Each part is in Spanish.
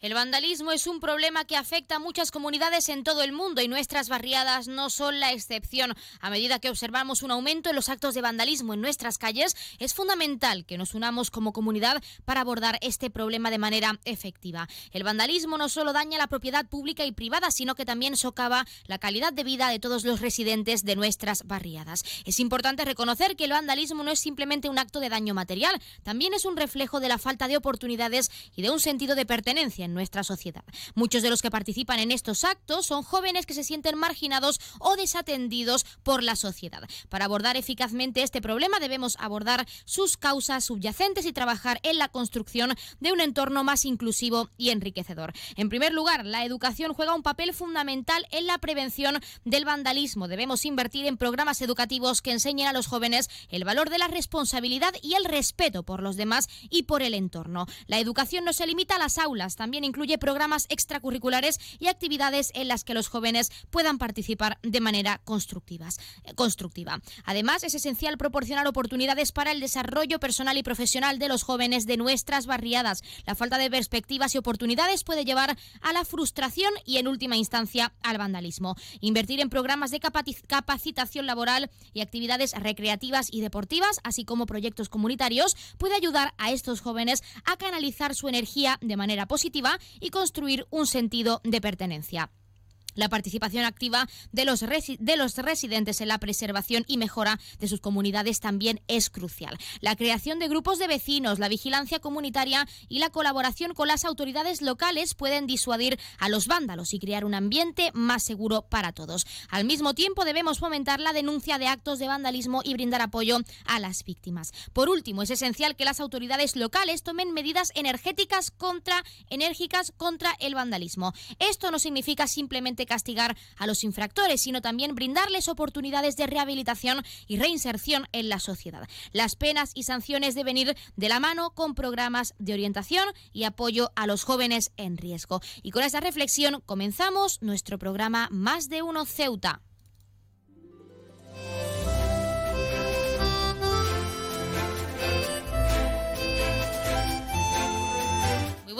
El vandalismo es un problema que afecta a muchas comunidades en todo el mundo y nuestras barriadas no son la excepción. A medida que observamos un aumento en los actos de vandalismo en nuestras calles, es fundamental que nos unamos como comunidad para abordar este problema de manera efectiva. El vandalismo no solo daña la propiedad pública y privada, sino que también socava la calidad de vida de todos los residentes de nuestras barriadas. Es importante reconocer que el vandalismo no es simplemente un acto de daño material, también es un reflejo de la falta de oportunidades y de un sentido de pertenencia nuestra sociedad. Muchos de los que participan en estos actos son jóvenes que se sienten marginados o desatendidos por la sociedad. Para abordar eficazmente este problema debemos abordar sus causas subyacentes y trabajar en la construcción de un entorno más inclusivo y enriquecedor. En primer lugar, la educación juega un papel fundamental en la prevención del vandalismo. Debemos invertir en programas educativos que enseñen a los jóvenes el valor de la responsabilidad y el respeto por los demás y por el entorno. La educación no se limita a las aulas, también incluye programas extracurriculares y actividades en las que los jóvenes puedan participar de manera eh, constructiva. Además, es esencial proporcionar oportunidades para el desarrollo personal y profesional de los jóvenes de nuestras barriadas. La falta de perspectivas y oportunidades puede llevar a la frustración y, en última instancia, al vandalismo. Invertir en programas de capacitación laboral y actividades recreativas y deportivas, así como proyectos comunitarios, puede ayudar a estos jóvenes a canalizar su energía de manera positiva y construir un sentido de pertenencia. La participación activa de los, de los residentes en la preservación y mejora de sus comunidades también es crucial. La creación de grupos de vecinos, la vigilancia comunitaria y la colaboración con las autoridades locales pueden disuadir a los vándalos y crear un ambiente más seguro para todos. Al mismo tiempo, debemos fomentar la denuncia de actos de vandalismo y brindar apoyo a las víctimas. Por último, es esencial que las autoridades locales tomen medidas energéticas contra, enérgicas contra el vandalismo. Esto no significa simplemente castigar a los infractores, sino también brindarles oportunidades de rehabilitación y reinserción en la sociedad. Las penas y sanciones deben ir de la mano con programas de orientación y apoyo a los jóvenes en riesgo. Y con esta reflexión comenzamos nuestro programa Más de Uno Ceuta.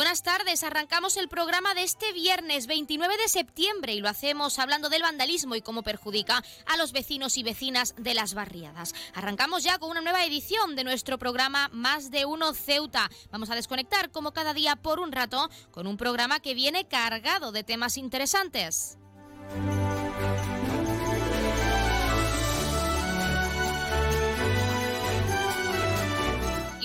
Buenas tardes. Arrancamos el programa de este viernes 29 de septiembre y lo hacemos hablando del vandalismo y cómo perjudica a los vecinos y vecinas de las barriadas. Arrancamos ya con una nueva edición de nuestro programa Más de Uno Ceuta. Vamos a desconectar como cada día por un rato con un programa que viene cargado de temas interesantes.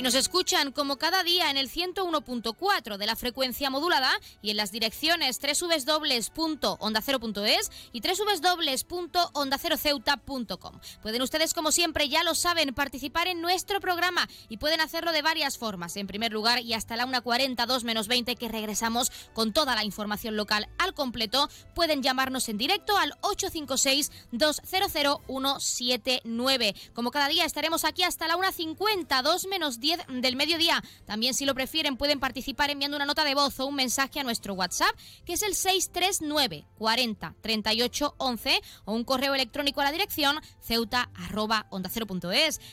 Nos escuchan como cada día en el 101.4 de la frecuencia modulada y en las direcciones www.ondacero.es y www.ondaceroceuta.com. Pueden ustedes, como siempre, ya lo saben, participar en nuestro programa y pueden hacerlo de varias formas. En primer lugar, y hasta la 1.42 menos 20 que regresamos con toda la información local al completo, pueden llamarnos en directo al 856 200 179. Como cada día estaremos aquí hasta la 1.50, 2 menos 10 del mediodía. También, si lo prefieren, pueden participar enviando una nota de voz o un mensaje a nuestro WhatsApp, que es el 639 40 38 11, o un correo electrónico a la dirección ceuta onda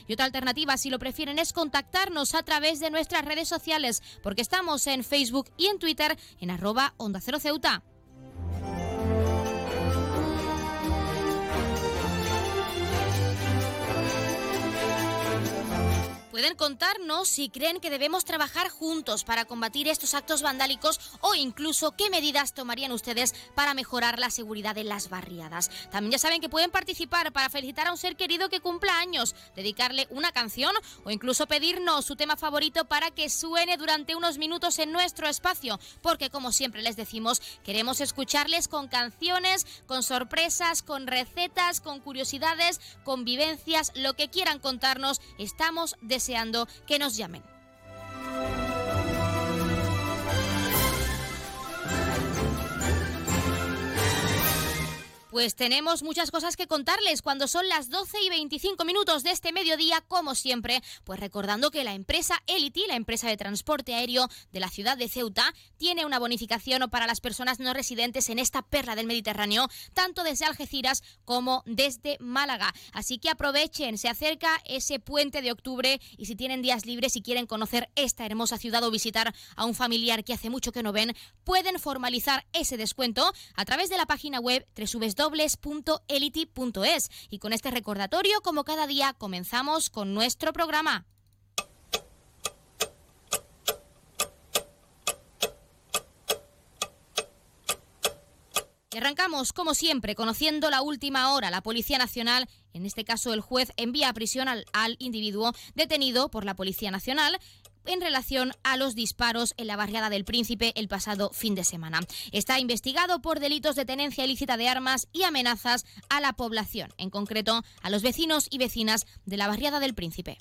Y otra alternativa, si lo prefieren, es contactarnos a través de nuestras redes sociales, porque estamos en Facebook y en Twitter en arroba onda cero ceuta. Pueden contarnos si creen que debemos trabajar juntos para combatir estos actos vandálicos o incluso qué medidas tomarían ustedes para mejorar la seguridad en las barriadas. También ya saben que pueden participar para felicitar a un ser querido que cumpla años, dedicarle una canción o incluso pedirnos su tema favorito para que suene durante unos minutos en nuestro espacio, porque como siempre les decimos, queremos escucharles con canciones, con sorpresas, con recetas, con curiosidades, con vivencias, lo que quieran contarnos, estamos de deseando que nos llamen. Pues tenemos muchas cosas que contarles cuando son las 12 y 25 minutos de este mediodía, como siempre, pues recordando que la empresa Elity, la empresa de transporte aéreo de la ciudad de Ceuta, tiene una bonificación para las personas no residentes en esta perla del Mediterráneo, tanto desde Algeciras como desde Málaga. Así que aprovechen, se acerca ese puente de octubre y si tienen días libres y quieren conocer esta hermosa ciudad o visitar a un familiar que hace mucho que no ven, pueden formalizar ese descuento a través de la página web www www.elity.es. Y con este recordatorio, como cada día, comenzamos con nuestro programa. Arrancamos, como siempre, conociendo la última hora. La Policía Nacional, en este caso el juez, envía a prisión al individuo detenido por la Policía Nacional en relación a los disparos en la barriada del Príncipe el pasado fin de semana. Está investigado por delitos de tenencia ilícita de armas y amenazas a la población, en concreto a los vecinos y vecinas de la barriada del Príncipe.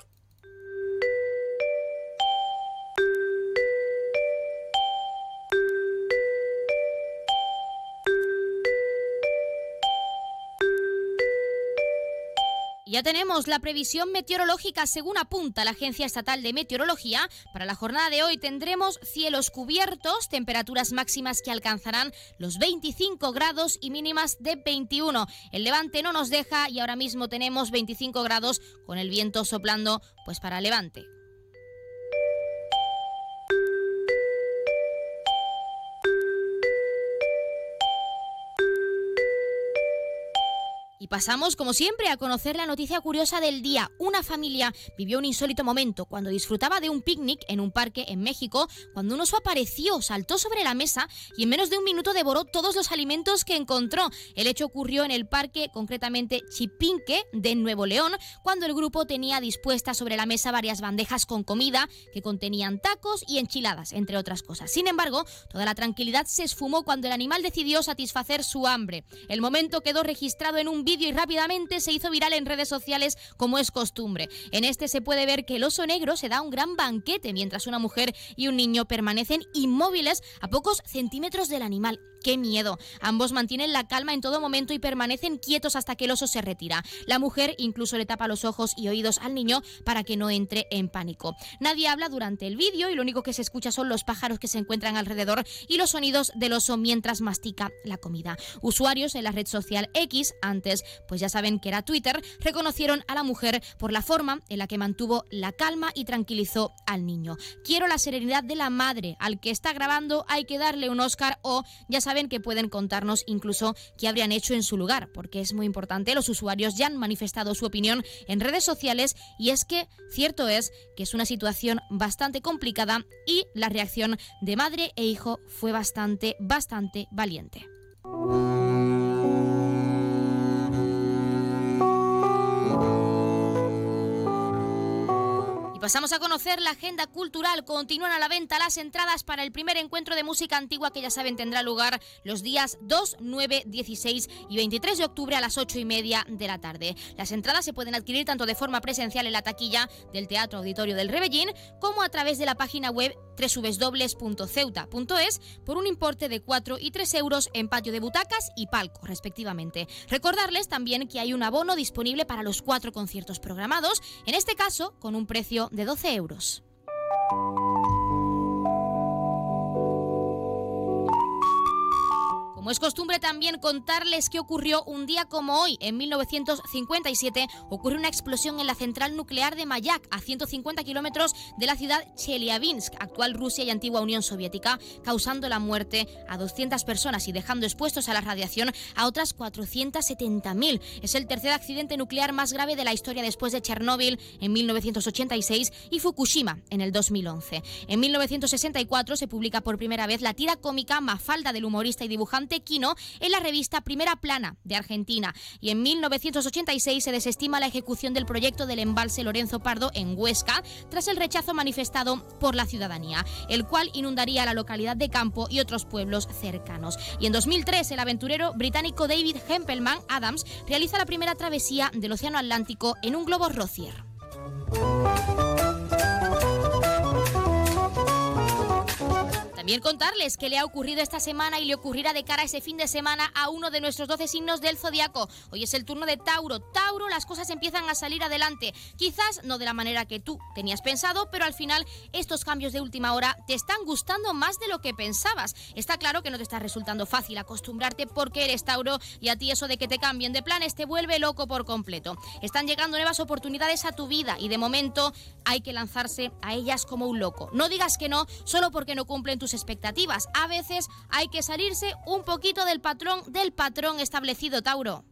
Ya tenemos la previsión meteorológica según apunta la Agencia Estatal de Meteorología. Para la jornada de hoy tendremos cielos cubiertos, temperaturas máximas que alcanzarán los 25 grados y mínimas de 21. El levante no nos deja y ahora mismo tenemos 25 grados con el viento soplando pues para levante. Pasamos, como siempre, a conocer la noticia curiosa del día. Una familia vivió un insólito momento cuando disfrutaba de un picnic en un parque en México, cuando un oso apareció, saltó sobre la mesa y en menos de un minuto devoró todos los alimentos que encontró. El hecho ocurrió en el parque, concretamente Chipinque, de Nuevo León, cuando el grupo tenía dispuestas sobre la mesa varias bandejas con comida que contenían tacos y enchiladas, entre otras cosas. Sin embargo, toda la tranquilidad se esfumó cuando el animal decidió satisfacer su hambre. El momento quedó registrado en un y rápidamente se hizo viral en redes sociales como es costumbre. En este se puede ver que el oso negro se da un gran banquete mientras una mujer y un niño permanecen inmóviles a pocos centímetros del animal. ¡Qué miedo! Ambos mantienen la calma en todo momento y permanecen quietos hasta que el oso se retira. La mujer incluso le tapa los ojos y oídos al niño para que no entre en pánico. Nadie habla durante el vídeo y lo único que se escucha son los pájaros que se encuentran alrededor y los sonidos del oso mientras mastica la comida. Usuarios en la red social X, antes pues ya saben que era Twitter, reconocieron a la mujer por la forma en la que mantuvo la calma y tranquilizó al niño. Quiero la serenidad de la madre. Al que está grabando hay que darle un Oscar o ya saben saben que pueden contarnos incluso qué habrían hecho en su lugar, porque es muy importante. Los usuarios ya han manifestado su opinión en redes sociales y es que cierto es que es una situación bastante complicada y la reacción de madre e hijo fue bastante, bastante valiente. Pasamos a conocer la agenda cultural. Continúan a la venta las entradas para el primer encuentro de música antigua que ya saben tendrá lugar los días 2, 9, 16 y 23 de octubre a las 8 y media de la tarde. Las entradas se pueden adquirir tanto de forma presencial en la taquilla del Teatro Auditorio del Rebellín como a través de la página web www.ceuta.es por un importe de 4 y 3 euros en patio de butacas y palco, respectivamente. Recordarles también que hay un abono disponible para los cuatro conciertos programados, en este caso con un precio de 12 euros. Como es costumbre también contarles qué ocurrió un día como hoy, en 1957, ocurrió una explosión en la central nuclear de Mayak, a 150 kilómetros de la ciudad Chelyabinsk, actual Rusia y antigua Unión Soviética, causando la muerte a 200 personas y dejando expuestos a la radiación a otras 470.000. Es el tercer accidente nuclear más grave de la historia después de Chernóbil en 1986 y Fukushima en el 2011. En 1964 se publica por primera vez la tira cómica Mafalda del humorista y dibujante Quino en la revista Primera Plana de Argentina y en 1986 se desestima la ejecución del proyecto del embalse Lorenzo Pardo en Huesca tras el rechazo manifestado por la ciudadanía, el cual inundaría la localidad de Campo y otros pueblos cercanos. Y en 2003 el aventurero británico David Hempelman Adams realiza la primera travesía del Océano Atlántico en un globo Rocier. También contarles qué le ha ocurrido esta semana y le ocurrirá de cara a ese fin de semana a uno de nuestros 12 signos del zodiaco. Hoy es el turno de Tauro. Tauro, las cosas empiezan a salir adelante. Quizás no de la manera que tú tenías pensado, pero al final estos cambios de última hora te están gustando más de lo que pensabas. Está claro que no te está resultando fácil acostumbrarte porque eres Tauro y a ti eso de que te cambien de planes te vuelve loco por completo. Están llegando nuevas oportunidades a tu vida y de momento hay que lanzarse a ellas como un loco. No digas que no solo porque no cumplen tus expectativas. A veces hay que salirse un poquito del patrón del patrón establecido, Tauro.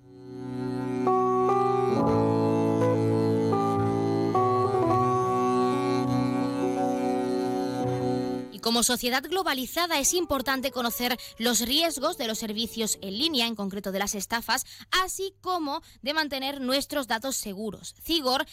Como sociedad globalizada es importante conocer los riesgos de los servicios en línea, en concreto de las estafas, así como de mantener nuestros datos seguros. Cigor,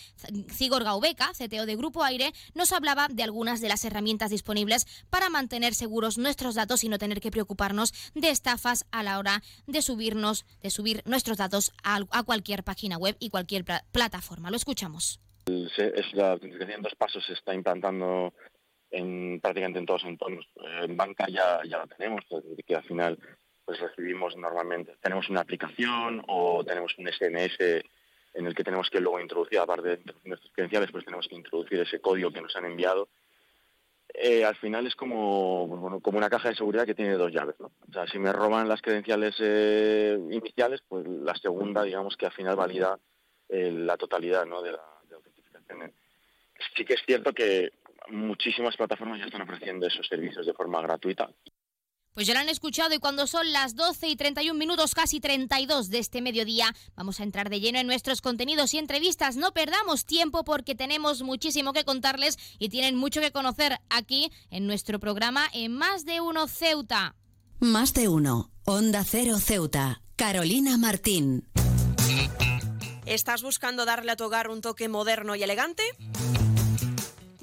Cigor Gaubeca, CTO de Grupo Aire, nos hablaba de algunas de las herramientas disponibles para mantener seguros nuestros datos y no tener que preocuparnos de estafas a la hora de subirnos, de subir nuestros datos a, cualquier página web y cualquier plataforma. Lo escuchamos. Es la autenticación en dos pasos se está implantando en prácticamente en todos los entornos. En banca ya, ya lo tenemos, que al final pues recibimos normalmente, tenemos una aplicación o tenemos un SMS en el que tenemos que luego introducir, aparte de nuestras credenciales, pues tenemos que introducir ese código que nos han enviado. Eh, al final es como, pues bueno, como una caja de seguridad que tiene dos llaves. ¿no? O sea, si me roban las credenciales eh, iniciales, pues la segunda, digamos que al final valida eh, la totalidad ¿no? de, la, de la autentificación. Sí que es cierto que muchísimas plataformas ya están ofreciendo esos servicios de forma gratuita. Pues ya lo han escuchado y cuando son las 12 y 31 minutos, casi 32 de este mediodía, vamos a entrar de lleno en nuestros contenidos y entrevistas. No perdamos tiempo porque tenemos muchísimo que contarles y tienen mucho que conocer aquí en nuestro programa en Más de Uno Ceuta. Más de Uno, Onda Cero Ceuta, Carolina Martín. ¿Estás buscando darle a tu hogar un toque moderno y elegante?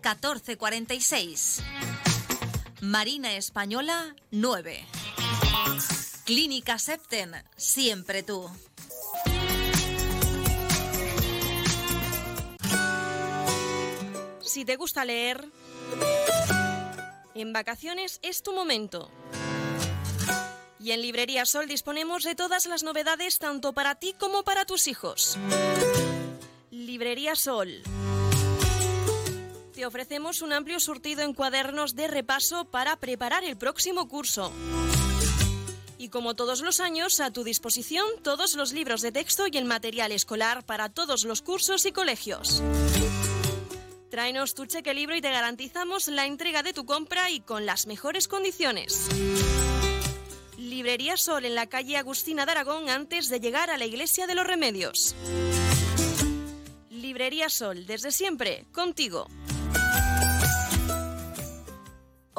1446. Marina Española 9. Clínica Septen, siempre tú. Si te gusta leer, en vacaciones es tu momento. Y en Librería Sol disponemos de todas las novedades tanto para ti como para tus hijos. Librería Sol. Te ofrecemos un amplio surtido en cuadernos de repaso para preparar el próximo curso. Y como todos los años, a tu disposición todos los libros de texto y el material escolar para todos los cursos y colegios. Tráenos tu cheque libro y te garantizamos la entrega de tu compra y con las mejores condiciones. Librería Sol en la calle Agustina de Aragón antes de llegar a la Iglesia de los Remedios. Librería Sol, desde siempre, contigo.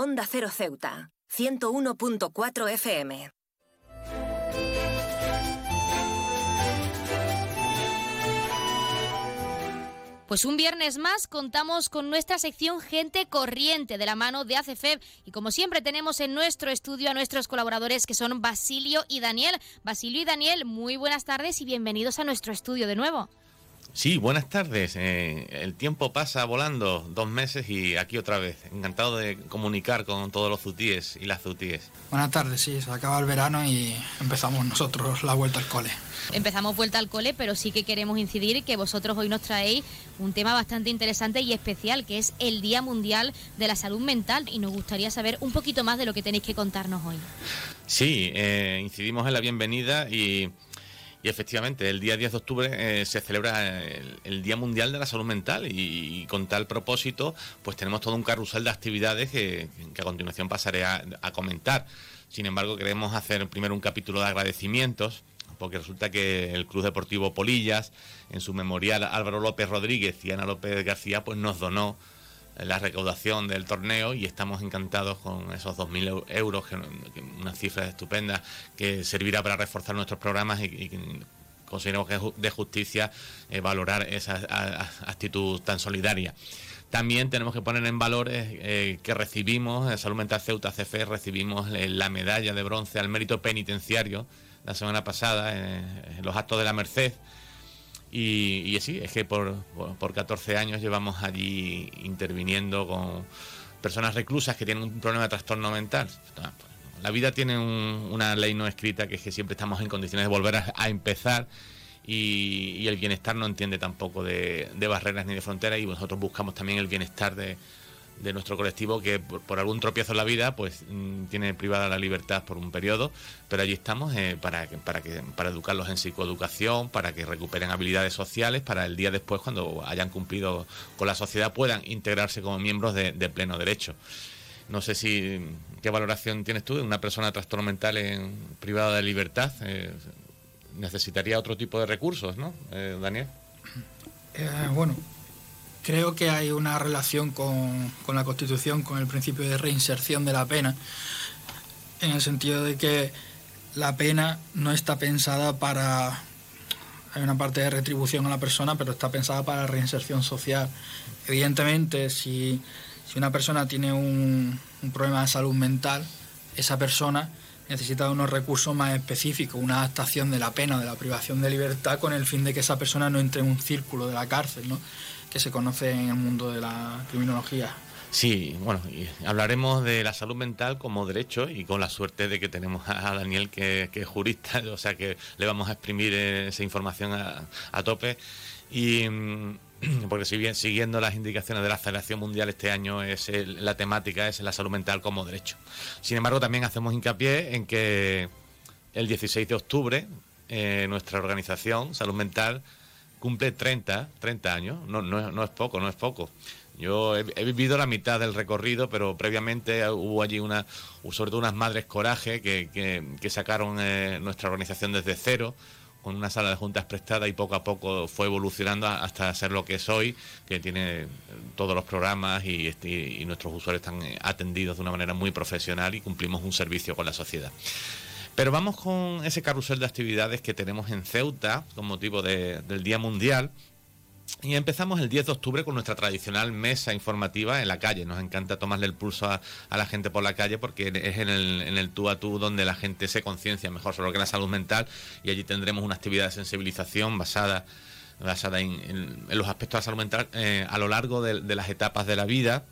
Onda Cero Ceuta, 101.4 FM. Pues un viernes más contamos con nuestra sección Gente Corriente de la mano de ACFEB y como siempre tenemos en nuestro estudio a nuestros colaboradores que son Basilio y Daniel. Basilio y Daniel, muy buenas tardes y bienvenidos a nuestro estudio de nuevo. Sí, buenas tardes. Eh, el tiempo pasa volando, dos meses y aquí otra vez. Encantado de comunicar con todos los zutíes y las zutíes. Buenas tardes, sí, se acaba el verano y empezamos nosotros la vuelta al cole. Empezamos vuelta al cole, pero sí que queremos incidir que vosotros hoy nos traéis un tema bastante interesante y especial, que es el Día Mundial de la Salud Mental y nos gustaría saber un poquito más de lo que tenéis que contarnos hoy. Sí, eh, incidimos en la bienvenida y y efectivamente, el día 10 de octubre eh, se celebra el, Día Mundial de la Salud Mental y, con tal propósito, pues tenemos todo un carrusel de actividades que, a continuación pasaré a, comentar. Sin embargo, queremos hacer primero un capítulo de agradecimientos porque resulta que el Club Deportivo Polillas, en su memorial Álvaro López Rodríguez y Ana López García, pues nos donó la recaudación del torneo y estamos encantados con esos 2.000 euros, que, una cifra estupenda que servirá para reforzar nuestros programas y, consideramos que es de justicia eh, valorar esa actitud tan solidaria. También tenemos que poner en valor eh, que recibimos, en Salud Mental Ceuta CFE, recibimos eh, la medalla de bronce al mérito penitenciario la semana pasada en los actos de la Merced y, y sí, es que por, por 14 años llevamos allí interviniendo con personas reclusas que tienen un problema de trastorno mental. La vida tiene una ley no escrita que es que siempre estamos en condiciones de volver a, empezar y, y, el bienestar no entiende tampoco de, de barreras ni de fronteras y nosotros buscamos también el bienestar de, de nuestro colectivo que por, algún tropiezo en la vida pues mm, tiene privada la libertad por un periodo, pero allí estamos eh, para, para, que, para educarlos en psicoeducación, para que recuperen habilidades sociales, para el día después, cuando hayan cumplido con la sociedad, puedan integrarse como miembros de, pleno derecho. No sé si qué valoración tienes tú de una persona trastorno mental en, privada de libertad. Eh, necesitaría otro tipo de recursos, ¿no, eh, Daniel? bueno, creo que hay una relación con, la Constitución, con el principio de reinserción de la pena, en el sentido de que la pena no está pensada para... Hay una parte de retribución a la persona, pero está pensada para reinserción social. Evidentemente, si, una persona tiene un, un problema de salud mental, esa persona necesita unos recursos más específicos, una adaptación de la pena, de la privación de libertad, con el fin de que esa persona no entre en un círculo de la cárcel, ¿no? Que se conoce en el mundo de la criminología. Sí, bueno, hablaremos de la salud mental como derecho y con la suerte de que tenemos a Daniel que, es jurista, o sea que le vamos a exprimir esa información a, tope. Y mm, porque si bien siguiendo las indicaciones de la Federación Mundial este año es la temática es la salud mental como derecho. Sin embargo, también hacemos hincapié en que el 16 de octubre eh, nuestra organización Salud Mental cumple 30, 30 años, no, no, es poco, no es poco. Yo he, vivido la mitad del recorrido, pero previamente hubo allí una, sobre todo unas madres coraje que, que, sacaron eh, nuestra organización desde cero, con una sala de juntas prestada y poco a poco fue evolucionando hasta ser lo que es hoy, que tiene todos los programas y, este, y nuestros usuarios están atendidos de una manera muy profesional y cumplimos un servicio con la sociedad. Pero vamos con ese carrusel de actividades que tenemos en Ceuta con motivo del Día Mundial. Y empezamos el 10 de octubre con nuestra tradicional mesa informativa en la calle. Nos encanta tomarle el pulso a, la gente por la calle porque es en el, tú a tú donde la gente se conciencia mejor sobre lo que es la salud mental y allí tendremos una actividad de sensibilización basada, basada en, los aspectos de la salud mental eh, a lo largo de, las etapas de la vida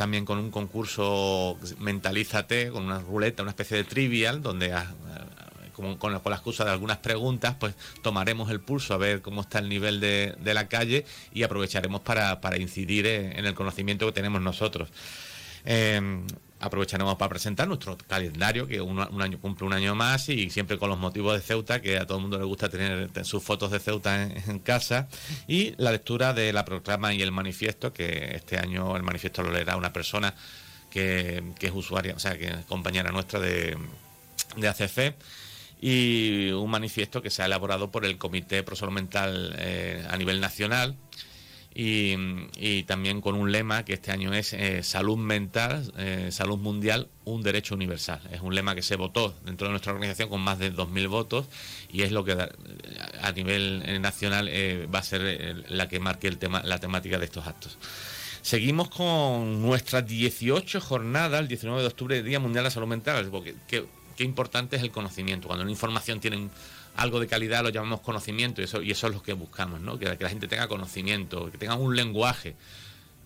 también con un concurso Mentalízate, con una ruleta, una especie de trivial, donde con, la excusa de algunas preguntas, pues tomaremos el pulso a ver cómo está el nivel de, la calle y aprovecharemos para, incidir en, el conocimiento que tenemos nosotros. Em, aprovecharemos para presentar nuestro calendario, que un, año cumple un año más y siempre con los motivos de Ceuta, que a todo el mundo le gusta tener sus fotos de Ceuta en, casa, y la lectura de la proclama y el manifiesto, que este año el manifiesto lo leerá una persona que, es usuaria, o sea, que es compañera nuestra de, de y un manifiesto que se ha elaborado por el Comité Pro Mental eh, a nivel nacional y, también con un lema que este año es eh, salud mental, eh, salud mundial, un derecho universal. Es un lema que se votó dentro de nuestra organización con más de 2.000 votos y es lo que a nivel nacional va a ser la que marque el tema, la temática de estos actos. Seguimos con nuestras 18 jornadas, el 19 de octubre, Día Mundial de la Salud Mental, porque, que qué importante es el conocimiento. Cuando una información tiene algo de calidad lo llamamos conocimiento y eso, y eso es lo que buscamos, ¿no? que, la gente tenga conocimiento, que tenga un lenguaje.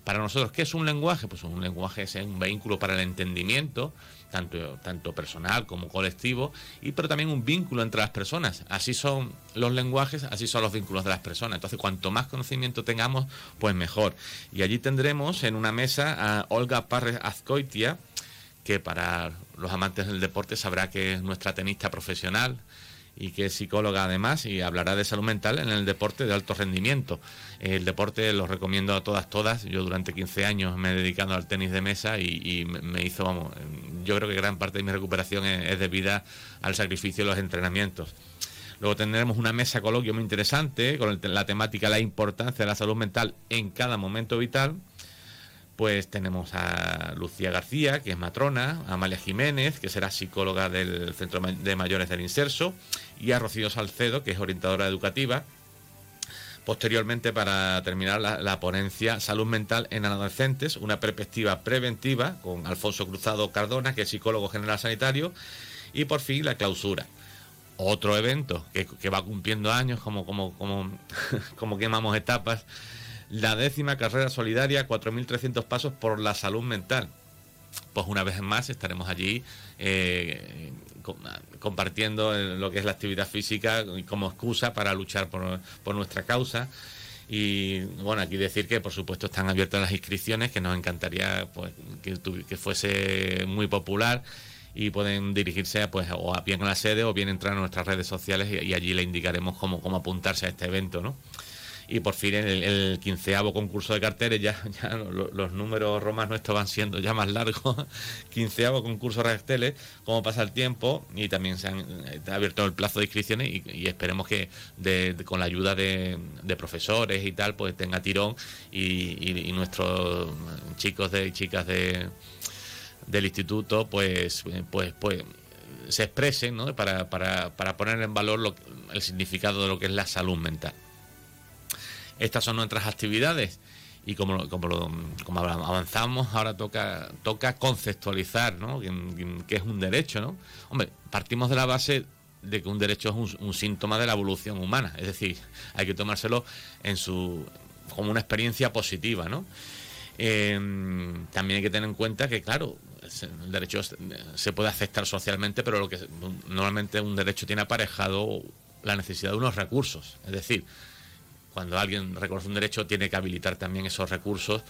Para nosotros, ¿qué es un lenguaje? Pues un lenguaje es un vehículo para el entendimiento, tanto, tanto personal como colectivo, y pero también un vínculo entre las personas. Así son los lenguajes, así son los vínculos de las personas. Entonces, cuanto más conocimiento tengamos, pues mejor. Y allí tendremos en una mesa a Olga Parres Azcoitia, que para los amantes del deporte sabrá que es nuestra tenista profesional y que es psicóloga además y hablará de salud mental en el deporte de alto rendimiento. El deporte lo recomiendo a todas, todas. Yo durante 15 años me he dedicado al tenis de mesa y, me hizo, vamos, yo creo que gran parte de mi recuperación es, debida al sacrificio de los entrenamientos. Luego tendremos una mesa coloquio muy interesante con la temática la importancia de la salud mental en cada momento vital pues tenemos a Lucía García, que es matrona, a Amalia Jiménez, que será psicóloga del Centro de Mayores del Inserso, y a Rocío Salcedo, que es orientadora educativa. Posteriormente, para terminar la, ponencia Salud Mental en Adolescentes, una perspectiva preventiva, con Alfonso Cruzado Cardona, que es psicólogo general sanitario, y por fin la clausura. Otro evento que, va cumpliendo años, como, como, como, como quemamos etapas, la décima carrera solidaria, 4.300 pasos por la salud mental. Pues una vez más estaremos allí eh, compartiendo lo que es la actividad física como excusa para luchar por, nuestra causa. Y bueno, aquí decir que por supuesto están abiertas las inscripciones, que nos encantaría pues, que, fuese muy popular y pueden dirigirse pues, o a bien a la sede o bien entrar a nuestras redes sociales y, y allí le indicaremos cómo, cómo apuntarse a este evento, ¿no? Y por fin en el, quinceavo concurso de carteles, ya, los, números romanos nuestros van siendo ya más largos, quinceavo concurso de carteles, como pasa el tiempo y también se han eh, abierto el plazo de inscripciones y, esperemos que con la ayuda de, profesores y tal, pues tenga tirón y, nuestros chicos y chicas de, del instituto pues, pues, pues se expresen ¿no? para, para, para poner en valor el significado de lo que es la salud mental. Estas son nuestras actividades y como, como, como avanzamos, ahora toca, toca conceptualizar ¿no? ¿Qué, es un derecho. ¿no? Hombre, partimos de la base de que un derecho es un, síntoma de la evolución humana, es decir, hay que tomárselo en su, como una experiencia positiva. ¿no? Em, también hay que tener en cuenta que, claro, el derecho se puede aceptar socialmente, pero lo que normalmente un derecho tiene aparejado la necesidad de unos recursos, es decir, cuando alguien reconoce un derecho tiene que habilitar también esos recursos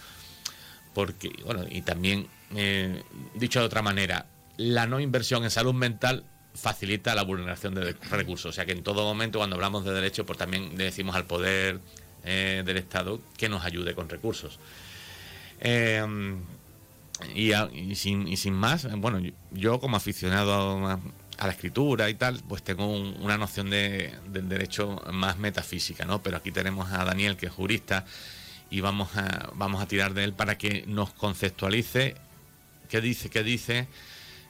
porque bueno y también eh, dicho de otra manera la no inversión en salud mental facilita la vulneración de recursos. O sea que en todo momento cuando hablamos de derecho pues también le decimos al poder eh, del estado que nos ayude con recursos. Eh, y, sin, y, sin, más bueno yo como aficionado a, a la escritura y tal, pues tengo una noción de, del derecho más metafísica, ¿no? Pero aquí tenemos a Daniel, que es jurista, y vamos a, vamos a tirar de él para que nos conceptualice qué dice, qué dice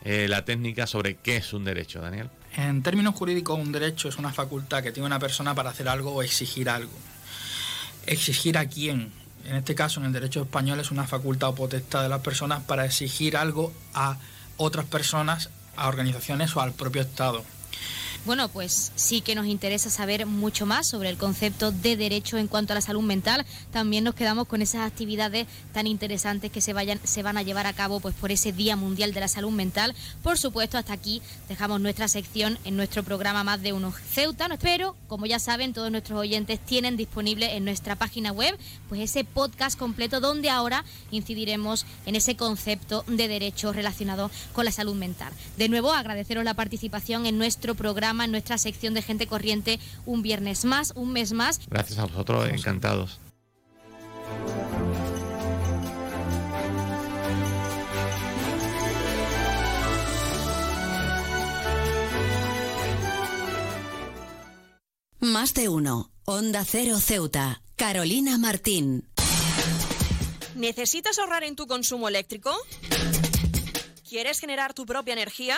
eh, la técnica sobre qué es un derecho, Daniel. En términos jurídicos, un derecho es una facultad que tiene una persona para hacer algo o exigir algo. exigir a quién. En este caso, en el derecho español es una facultad o potestad de las personas para exigir algo a otras personas, a organizaciones o al propio Estado. Bueno, pues sí que nos interesa saber mucho más sobre el concepto de derecho en cuanto a la salud mental. También nos quedamos con esas actividades tan interesantes que se vayan se van a llevar a cabo pues por ese Día Mundial de la Salud Mental. Por supuesto, hasta aquí dejamos nuestra sección en nuestro programa Más de uno Ceuta, pero como ya saben, todos nuestros oyentes tienen disponible en nuestra página web pues ese podcast completo donde ahora incidiremos en ese concepto de derecho relacionado con la salud mental. De nuevo, agradeceros la participación en nuestro programa en nuestra sección de gente corriente un viernes más, un mes más. Gracias a vosotros, encantados. Más de uno. Onda Cero Ceuta. Carolina Martín. ¿Necesitas ahorrar en tu consumo eléctrico? ¿Quieres generar tu propia energía?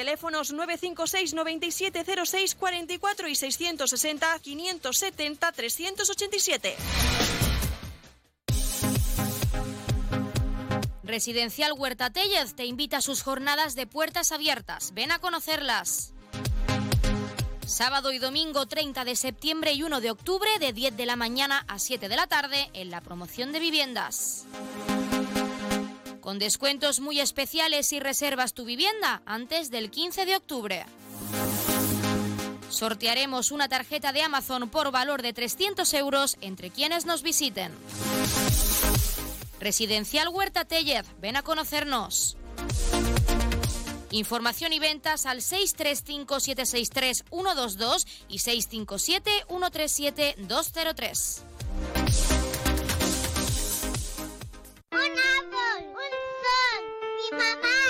Teléfonos 956 9706 44 y 660 570 387. Residencial Huerta Tellez te invita a sus jornadas de puertas abiertas. Ven a conocerlas. Sábado y domingo 30 de septiembre y 1 de octubre de 10 de la mañana a 7 de la tarde en la promoción de viviendas con descuentos muy especiales si reservas tu vivienda antes del 15 de octubre. Sortearemos una tarjeta de Amazon por valor de 300 euros entre quienes nos visiten. Residencial Huerta Tellez, ven a conocernos. Información y ventas al 635-763-122 y 657-137-203. 妈妈。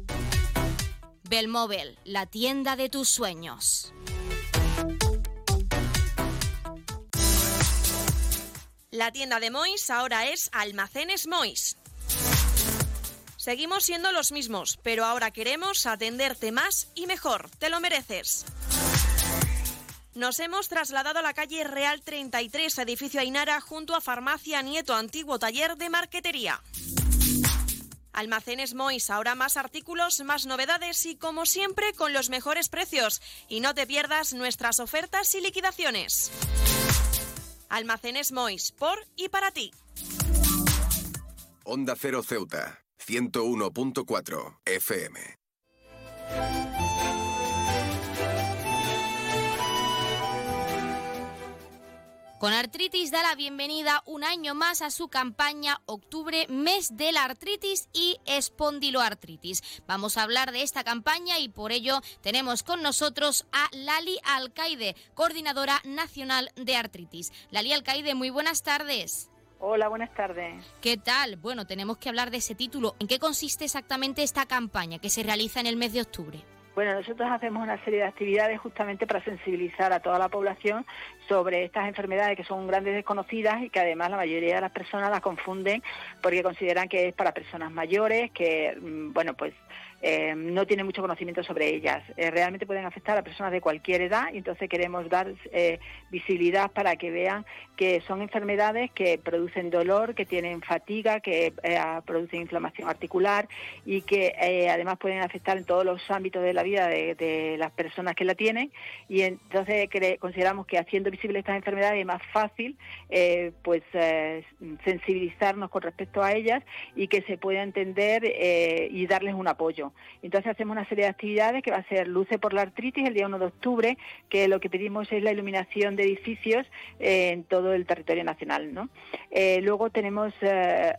Belmóvil, la tienda de tus sueños. La tienda de Mois ahora es Almacenes Mois. Seguimos siendo los mismos, pero ahora queremos atenderte más y mejor. Te lo mereces. Nos hemos trasladado a la calle Real 33, edificio Ainara, junto a Farmacia Nieto, antiguo taller de marquetería. Almacenes Mois, ahora más artículos, más novedades y como siempre con los mejores precios. Y no te pierdas nuestras ofertas y liquidaciones. Almacenes Mois, por y para ti. Onda Cero Ceuta, 101.4 FM. Con artritis da la bienvenida un año más a su campaña Octubre, mes de la artritis y espondiloartritis. Vamos a hablar de esta campaña y por ello tenemos con nosotros a Lali Alcaide, coordinadora nacional de artritis. Lali Alcaide, muy buenas tardes. Hola, buenas tardes. ¿Qué tal? Bueno, tenemos que hablar de ese título. ¿En qué consiste exactamente esta campaña que se realiza en el mes de octubre? Bueno, nosotros hacemos una serie de actividades justamente para sensibilizar a toda la población sobre estas enfermedades que son grandes desconocidas y que además la mayoría de las personas las confunden porque consideran que es para personas mayores, que, mm, bueno, pues eh, no tienen mucho conocimiento sobre ellas. Eh, realmente pueden afectar a personas de cualquier edad y entonces queremos dar eh, visibilidad para que vean que son enfermedades que producen dolor, que tienen fatiga, que producen inflamación articular y que además pueden afectar en todos los ámbitos de la vida de, las personas que la tienen y entonces consideramos que haciendo visible estas enfermedades es más fácil pues sensibilizarnos con respecto a ellas y que se pueda entender y darles un apoyo. Entonces hacemos una serie de actividades que va a ser Luce por la Artritis el día 1 de octubre, que lo que pedimos es la iluminación de edificios eh, en todo el territorio nacional. ¿no? Eh, luego tenemos eh,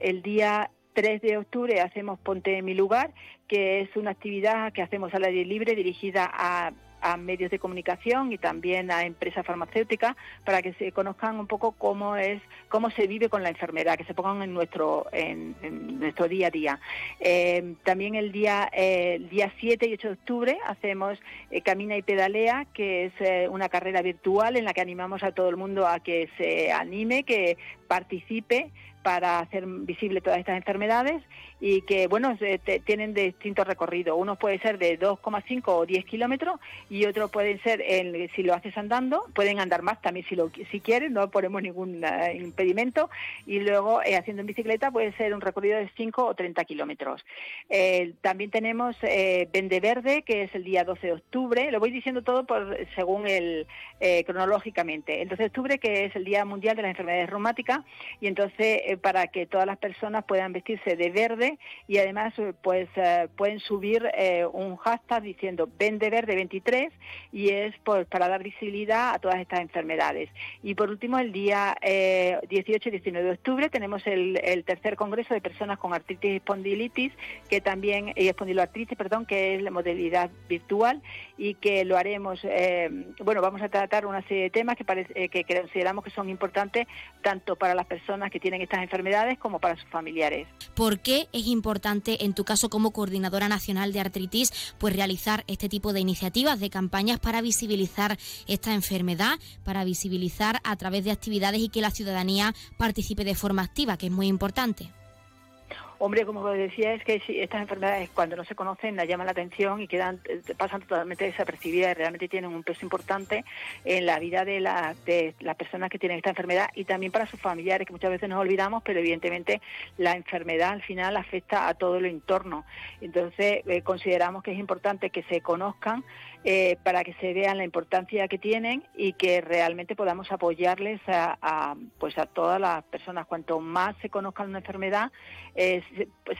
el día 3 de octubre hacemos Ponte en mi lugar, que es una actividad que hacemos al aire libre dirigida a a medios de comunicación y también a empresas farmacéuticas para que se conozcan un poco cómo es cómo se vive con la enfermedad que se pongan en nuestro en, nuestro día a día. Eh, también el día eh, día 7 y 8 de octubre hacemos eh, camina y pedalea que es una carrera virtual en la que animamos a todo el mundo a que se anime que participe para hacer visible todas estas enfermedades y que, bueno, tienen distintos recorridos. Uno puede ser de 2,5 o 10 kilómetros y otro puede ser, en, si lo haces andando, pueden andar más también si, lo, si quieren, no ponemos ningún eh, impedimento. Y luego, eh, haciendo en bicicleta, puede ser un recorrido de 5 o 30 kilómetros. Eh, también tenemos Vende Verde, que es el día 12 de octubre. Lo voy diciendo todo por, según el cronológicamente. El 12 de octubre, que es el Día Mundial de las Enfermedades Reumáticas, y entonces para que todas las personas puedan vestirse de verde y además eh, pues eh, pueden subir eh, un hashtag diciendo Vende Verde 23 y es pues para dar visibilidad a todas estas enfermedades. Y por último, el día 18 y 19 de octubre tenemos el, tercer congreso de personas con artritis y espondilitis, que también, y espondiloartritis, perdón, que es la modalidad virtual y que lo haremos, bueno, vamos a tratar una serie de temas que, parece, que consideramos que son importantes tanto para las personas que tienen estas enfermedades como para sus familiares. ¿Por qué es importante, en tu caso como coordinadora nacional de artritis, pues realizar este tipo de iniciativas, de campañas para visibilizar esta enfermedad, para visibilizar a través de actividades y que la ciudadanía participe de forma activa, que es muy importante? Hombre, como decía, es que estas enfermedades cuando no se conocen las llaman la atención y quedan eh, pasan totalmente desapercibidas y realmente tienen un peso importante en la vida de, de las personas que tienen esta enfermedad y también para sus familiares, que muchas veces nos olvidamos, pero evidentemente la enfermedad al final afecta a todo el entorno. Entonces, eh, consideramos que es importante que se conozcan eh, para que se vean la importancia que tienen y que realmente podamos apoyarles a, pues a todas las personas. Cuanto más se conozcan una enfermedad, eh,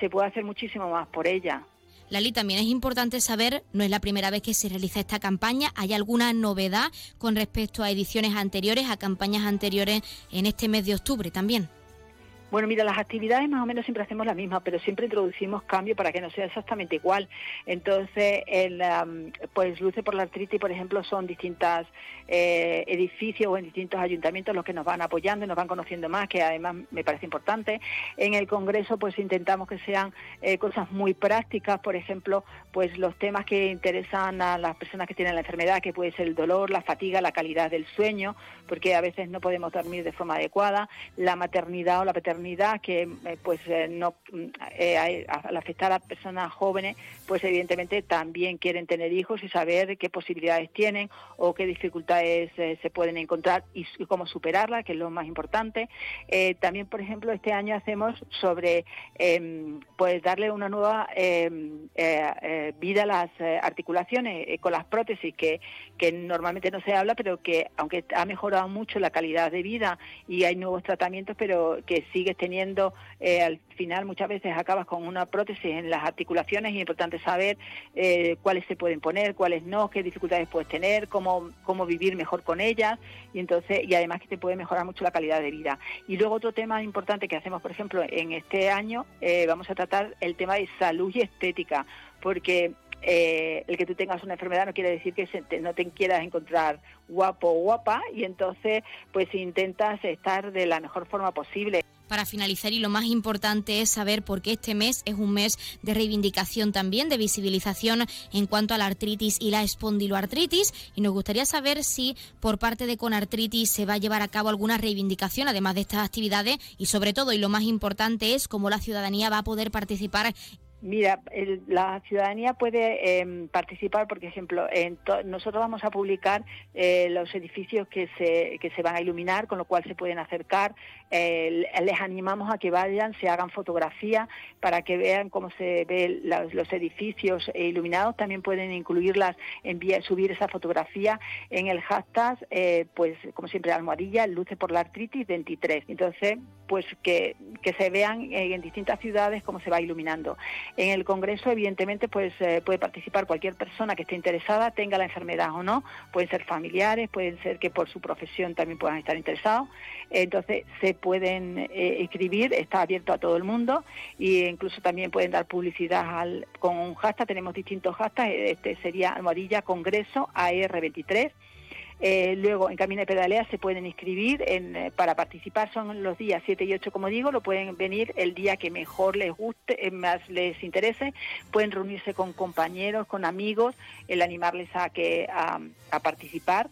se, puede hacer muchísimo más por ella. Lali, también es importante saber, no es la primera vez que se realiza esta campaña, ¿hay alguna novedad con respecto a ediciones anteriores, a campañas anteriores en este mes de octubre también? Bueno, mira, las actividades más o menos siempre hacemos las mismas, pero siempre introducimos cambios para que no sea exactamente igual. Entonces, el, pues Luce por la Artritis, por ejemplo, son distintos eh, edificios o en distintos ayuntamientos los que nos van apoyando y nos van conociendo más, que además me parece importante. En el Congreso, pues intentamos que sean eh, cosas muy prácticas, por ejemplo, pues los temas que interesan a las personas que tienen la enfermedad, que puede ser el dolor, la fatiga, la calidad del sueño, porque a veces no podemos dormir de forma adecuada, la maternidad o la paternidad que eh, pues eh, no eh, al afectar a personas jóvenes pues evidentemente también quieren tener hijos y saber qué posibilidades tienen o qué dificultades se pueden encontrar y, cómo superarlas que es lo más importante. También por ejemplo este año hacemos sobre em, pues darle una nueva em, vida a las articulaciones con las prótesis que, que normalmente no se habla pero que aunque ha mejorado mucho la calidad de vida y hay nuevos tratamientos pero que sigue sigues teniendo, eh, al final muchas veces acabas con una prótesis en las articulaciones y es importante saber eh, cuáles se pueden poner, cuáles no, qué dificultades puedes tener, cómo, cómo vivir mejor con ellas y entonces y además que te puede mejorar mucho la calidad de vida. Y luego otro tema importante que hacemos, por ejemplo, en este año eh, vamos a tratar el tema de salud y estética, porque el que tú tengas una enfermedad no quiere decir que no te quieras encontrar guapo o guapa y entonces pues intentas estar de la mejor forma posible. Para finalizar, y lo más importante es saber por qué este mes es un mes de reivindicación también, de visibilización en cuanto a la artritis y la espondiloartritis. Y nos gustaría saber si por parte de Conartritis se va a llevar a cabo alguna reivindicación, además de estas actividades, y sobre todo, y lo más importante es cómo la ciudadanía va a poder participar Mira, la ciudadanía puede em, participar, por ejemplo, en nosotros vamos a publicar eh, los edificios que se, que se van a iluminar, con lo cual se pueden acercar. Eh, les animamos a que vayan, se hagan fotografías para que vean cómo se ven los, edificios iluminados. También pueden incluirlas, enviar, subir esa fotografía en el hashtag, eh, pues como siempre, almohadilla, luce por la artritis 23. Entonces, pues que, se vean en distintas ciudades cómo se va iluminando. En el Congreso, evidentemente, pues eh, puede participar cualquier persona que esté interesada, tenga la enfermedad o no. Pueden ser familiares, pueden ser que por su profesión también puedan estar interesados. Entonces, se pueden eh, escribir, está abierto a todo el mundo e incluso también pueden dar publicidad al, con un hashtag. Tenemos distintos hashtags. Este sería Almohadilla Congreso AR23 eh, luego, en Camina y Pedalea se pueden inscribir en, eh, para participar, son los días 7 y 8, como digo, lo pueden venir el día que mejor les guste, eh, más les interese, pueden reunirse con compañeros, con amigos, el animarles a, que, a participar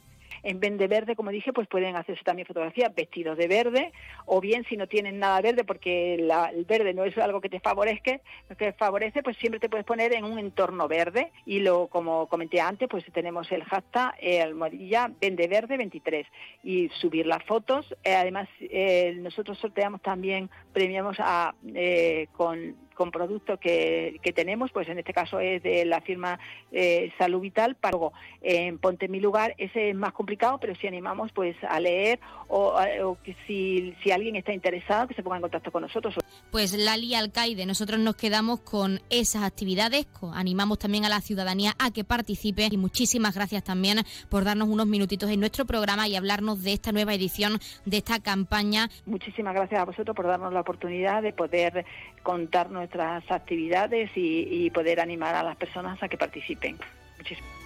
en vez de verde, como dije, pues pueden hacerse también fotografías vestidos de verde, o bien si no tienen nada verde, porque el verde no es algo que te favorezca, que favorece, pues siempre te puedes poner en un entorno verde. Y lo, como comenté antes, pues tenemos el hashtag eh, almohadilla vende verde 23 y subir las fotos. Eh, además, eh, nosotros sorteamos también, premiamos a, con con productos que, que, tenemos, pues en este caso es de la firma eh, Salud Vital, para en Ponte mi lugar, ese es más complicado, pero si animamos pues a leer o, que si, si, alguien está interesado que se ponga en contacto con nosotros. Pues Lali Alcaide, nosotros nos quedamos con esas actividades, animamos también a la ciudadanía a que participe y muchísimas gracias también por darnos unos minutitos en nuestro programa y hablarnos de esta nueva edición de esta campaña. Muchísimas gracias a vosotros por darnos la oportunidad de poder contarnos nuestras actividades y, poder animar a las personas a que participen. Muchísimas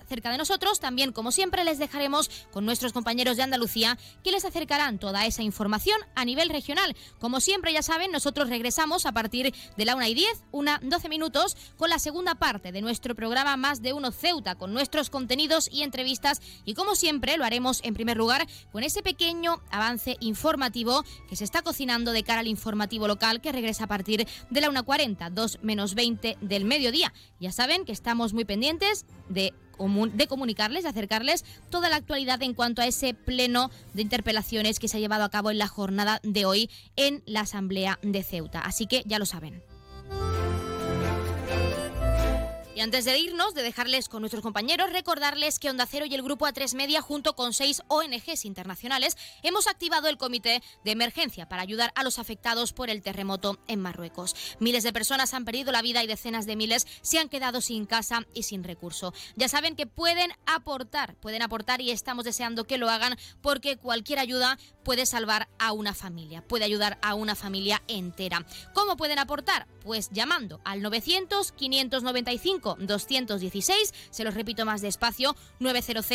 cerca de nosotros. También, como siempre, les dejaremos con nuestros compañeros de Andalucía que les acercarán toda esa información a nivel regional. Como siempre, ya saben, nosotros regresamos a partir de la 1 y 10, una 12 minutos, con la segunda parte de nuestro programa Más de Uno Ceuta, con nuestros contenidos y entrevistas. Y como siempre, lo haremos en primer lugar con ese pequeño avance informativo que se está cocinando de cara al informativo local que regresa a partir de la 1.40, 2 menos 20 del mediodía. Ya saben que estamos muy pendientes de de comunicarles, de acercarles toda la actualidad en cuanto a ese pleno de interpelaciones que se ha llevado a cabo en la jornada de hoy en la Asamblea de Ceuta. Así que ya lo saben. Y antes de irnos, de dejarles con nuestros compañeros, recordarles que Onda Cero y el Grupo A3 Media, junto con seis ONGs internacionales, hemos activado el Comité de Emergencia para ayudar a los afectados por el terremoto en Marruecos. Miles de personas han perdido la vida y decenas de miles se han quedado sin casa y sin recurso. Ya saben que pueden aportar, pueden aportar y estamos deseando que lo hagan porque cualquier ayuda puede salvar a una familia, puede ayudar a una familia entera. ¿Cómo pueden aportar? Pues llamando al 900 595 216, se los repito más despacio, 900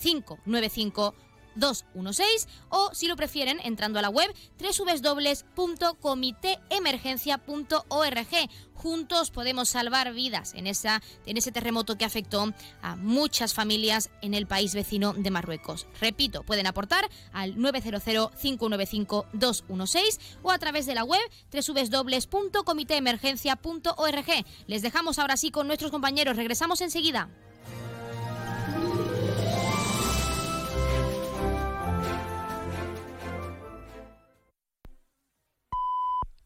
595 216 o si lo prefieren entrando a la web www.comiteemergencia.org. Juntos podemos salvar vidas en, esa, en ese terremoto que afectó a muchas familias en el país vecino de Marruecos. Repito, pueden aportar al 900-595-216 o a través de la web www.comiteemergencia.org. Les dejamos ahora sí con nuestros compañeros. Regresamos enseguida.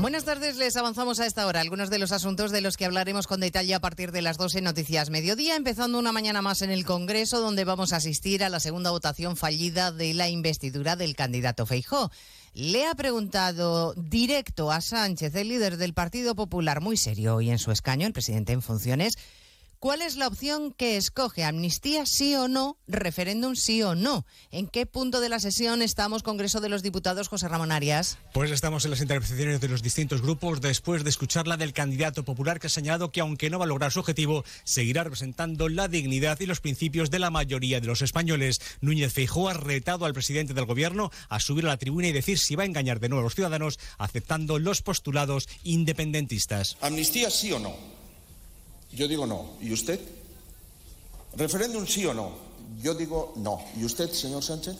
Buenas tardes, les avanzamos a esta hora algunos de los asuntos de los que hablaremos con detalle a partir de las 12 Noticias Mediodía, empezando una mañana más en el Congreso, donde vamos a asistir a la segunda votación fallida de la investidura del candidato Feijó. Le ha preguntado directo a Sánchez, el líder del Partido Popular, muy serio y en su escaño, el presidente en funciones, ¿Cuál es la opción que escoge? ¿Amnistía sí o no? ¿Referéndum sí o no? ¿En qué punto de la sesión estamos, Congreso de los Diputados, José Ramón Arias? Pues estamos en las intervenciones de los distintos grupos después de escuchar la del candidato popular que ha señalado que aunque no va a lograr su objetivo, seguirá representando la dignidad y los principios de la mayoría de los españoles. Núñez Feijóo ha retado al presidente del gobierno a subir a la tribuna y decir si va a engañar de nuevo a los ciudadanos aceptando los postulados independentistas. ¿Amnistía sí o no? Yo digo no. ¿Y usted? ¿Referéndum sí o no? Yo digo no. ¿Y usted, señor Sánchez?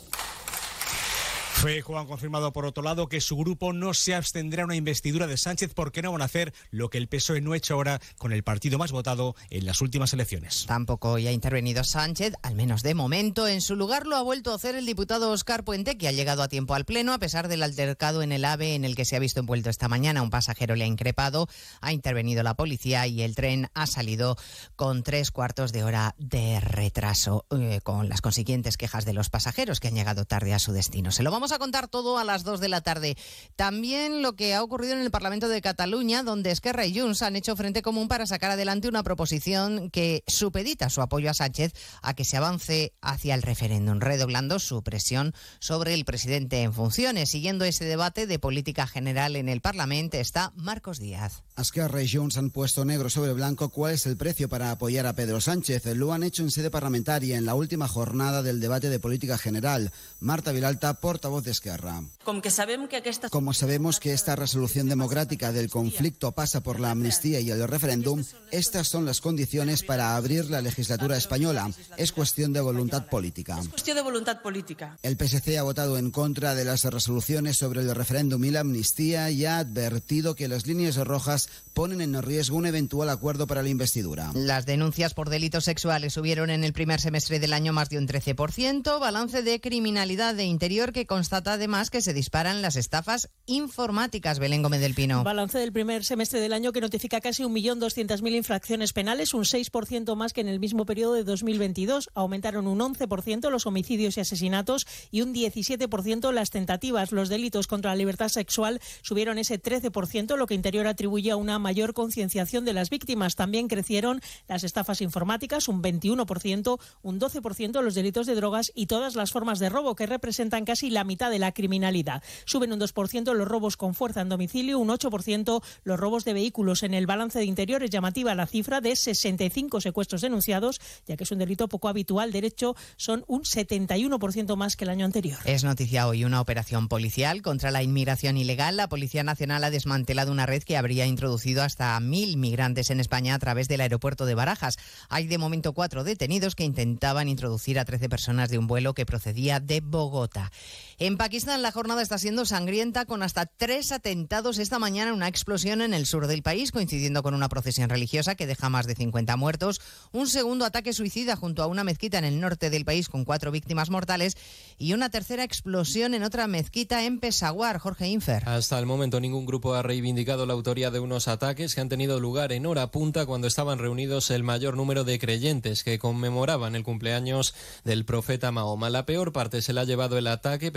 Feijóo ha confirmado por otro lado que su grupo no se abstendrá a una investidura de Sánchez porque no van a hacer lo que el PSOE no ha hecho ahora con el partido más votado en las últimas elecciones. Tampoco hoy ha intervenido Sánchez, al menos de momento. En su lugar lo ha vuelto a hacer el diputado Oscar Puente, que ha llegado a tiempo al Pleno a pesar del altercado en el AVE en el que se ha visto envuelto esta mañana. Un pasajero le ha increpado, ha intervenido la policía y el tren ha salido con tres cuartos de hora de retraso, eh, con las consiguientes quejas de los pasajeros que han llegado tarde a su destino. Se lo vamos a contar todo a las 2 de la tarde. También lo que ha ocurrido en el Parlamento de Cataluña, donde Esquerra y Junts han hecho frente común para sacar adelante una proposición que supedita su apoyo a Sánchez a que se avance hacia el referéndum, redoblando su presión sobre el presidente en funciones. Siguiendo ese debate de política general en el Parlamento está Marcos Díaz. Esquerra y Junts han puesto negro sobre blanco cuál es el precio para apoyar a Pedro Sánchez. Lo han hecho en sede parlamentaria en la última jornada del debate de política general. Marta Vilalta, portavoz de Esquerra. Com que sabem que aquesta... Como sabemos que esta resolución democrática del conflicto pasa por la amnistía y el referéndum, estas son las condiciones para abrir la legislatura española. Es cuestión de voluntad política. És qüestió de voluntat política. El PSC ha votado en contra de las resoluciones sobre el referéndum y la amnistía y ha advertido que las líneas rojas ponen en riesgo un eventual acuerdo para la investidura. Las denuncias por delitos sexuales subieron en el primer semestre del año más de un 13%, balance de criminalidad de interior que constata además que se disparan las estafas informáticas. Belén Gómez del Pino. Balance del primer semestre del año que notifica casi 1.200.000 infracciones penales, un 6% más que en el mismo periodo de 2022. Aumentaron un 11% los homicidios y asesinatos y un 17% las tentativas. Los delitos contra la libertad sexual subieron ese 13%, lo que Interior atribuye a una mayor concienciación de las víctimas. También crecieron las estafas informáticas, un 21%, un 12% los delitos de drogas y todas las formas de robo, que representan casi la mitad de la criminalidad. Suben un 2% los robos con fuerza en domicilio, un 8% los robos de vehículos. En el balance de interior es llamativa la cifra de 65 secuestros denunciados, ya que es un delito poco habitual. De hecho, son un 71% más que el año anterior. Es noticia hoy una operación policial contra la inmigración ilegal. La Policía Nacional ha desmantelado una red que habría introducido hasta mil migrantes en España a través del aeropuerto de Barajas. Hay de momento cuatro detenidos que intentaban introducir a 13 personas de un vuelo que procedía de Bogotá. En Pakistán la jornada está siendo sangrienta con hasta tres atentados esta mañana, una explosión en el sur del país coincidiendo con una procesión religiosa que deja más de 50 muertos, un segundo ataque suicida junto a una mezquita en el norte del país con cuatro víctimas mortales y una tercera explosión en otra mezquita en Peshawar. Jorge Infer. Hasta el momento ningún grupo ha reivindicado la autoría de unos ataques que han tenido lugar en hora punta cuando estaban reunidos el mayor número de creyentes que conmemoraban el cumpleaños del profeta Mahoma. La peor parte se la ha llevado el ataque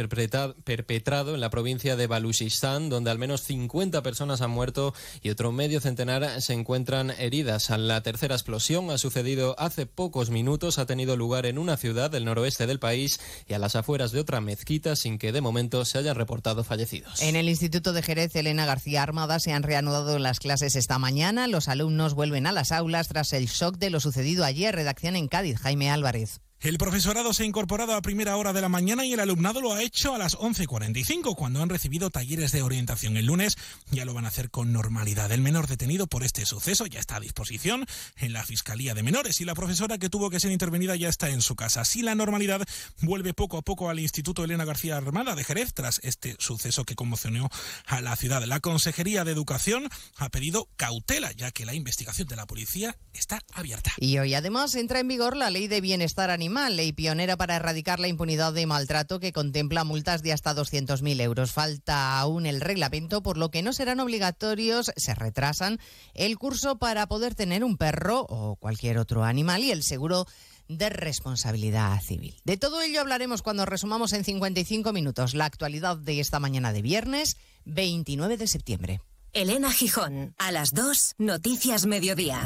perpetrado en la provincia de Baluchistán, donde al menos 50 personas han muerto y otro medio centenar se encuentran heridas. La tercera explosión ha sucedido hace pocos minutos, ha tenido lugar en una ciudad del noroeste del país y a las afueras de otra mezquita sin que de momento se hayan reportado fallecidos. En el Instituto de Jerez, Elena García Armada se han reanudado las clases esta mañana. Los alumnos vuelven a las aulas tras el shock de lo sucedido ayer. Redacción en Cádiz, Jaime Álvarez. El profesorado se ha incorporado a primera hora de la mañana y el alumnado lo ha hecho a las 11.45, cuando han recibido talleres de orientación el lunes. Ya lo van a hacer con normalidad. El menor detenido por este suceso ya está a disposición en la Fiscalía de Menores y la profesora que tuvo que ser intervenida ya está en su casa. Así la normalidad vuelve poco a poco al Instituto Elena García Armada de Jerez tras este suceso que conmocionó a la ciudad. La Consejería de Educación ha pedido cautela, ya que la investigación de la policía está abierta. Y hoy además entra en vigor la Ley de Bienestar Animal ley pionera para erradicar la impunidad de maltrato que contempla multas de hasta 200.000 euros. Falta aún el reglamento, por lo que no serán obligatorios, se retrasan el curso para poder tener un perro o cualquier otro animal y el seguro de responsabilidad civil. De todo ello hablaremos cuando resumamos en 55 minutos la actualidad de esta mañana de viernes 29 de septiembre. Elena Gijón, a las 2, Noticias Mediodía.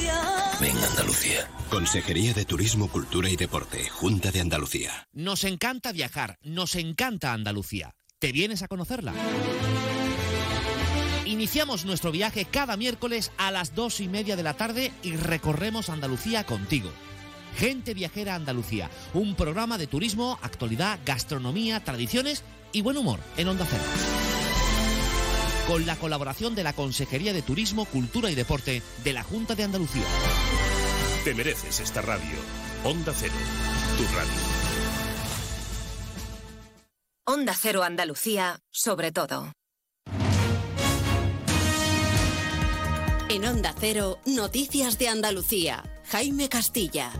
Ven Andalucía. Consejería de Turismo, Cultura y Deporte, Junta de Andalucía. Nos encanta viajar, nos encanta Andalucía. ¿Te vienes a conocerla? Iniciamos nuestro viaje cada miércoles a las dos y media de la tarde y recorremos Andalucía contigo. Gente Viajera Andalucía, un programa de turismo, actualidad, gastronomía, tradiciones y buen humor en Onda Cero. Con la colaboración de la Consejería de Turismo, Cultura y Deporte de la Junta de Andalucía. Te mereces esta radio. Onda Cero, tu radio. Onda Cero Andalucía, sobre todo. En Onda Cero, Noticias de Andalucía. Jaime Castilla.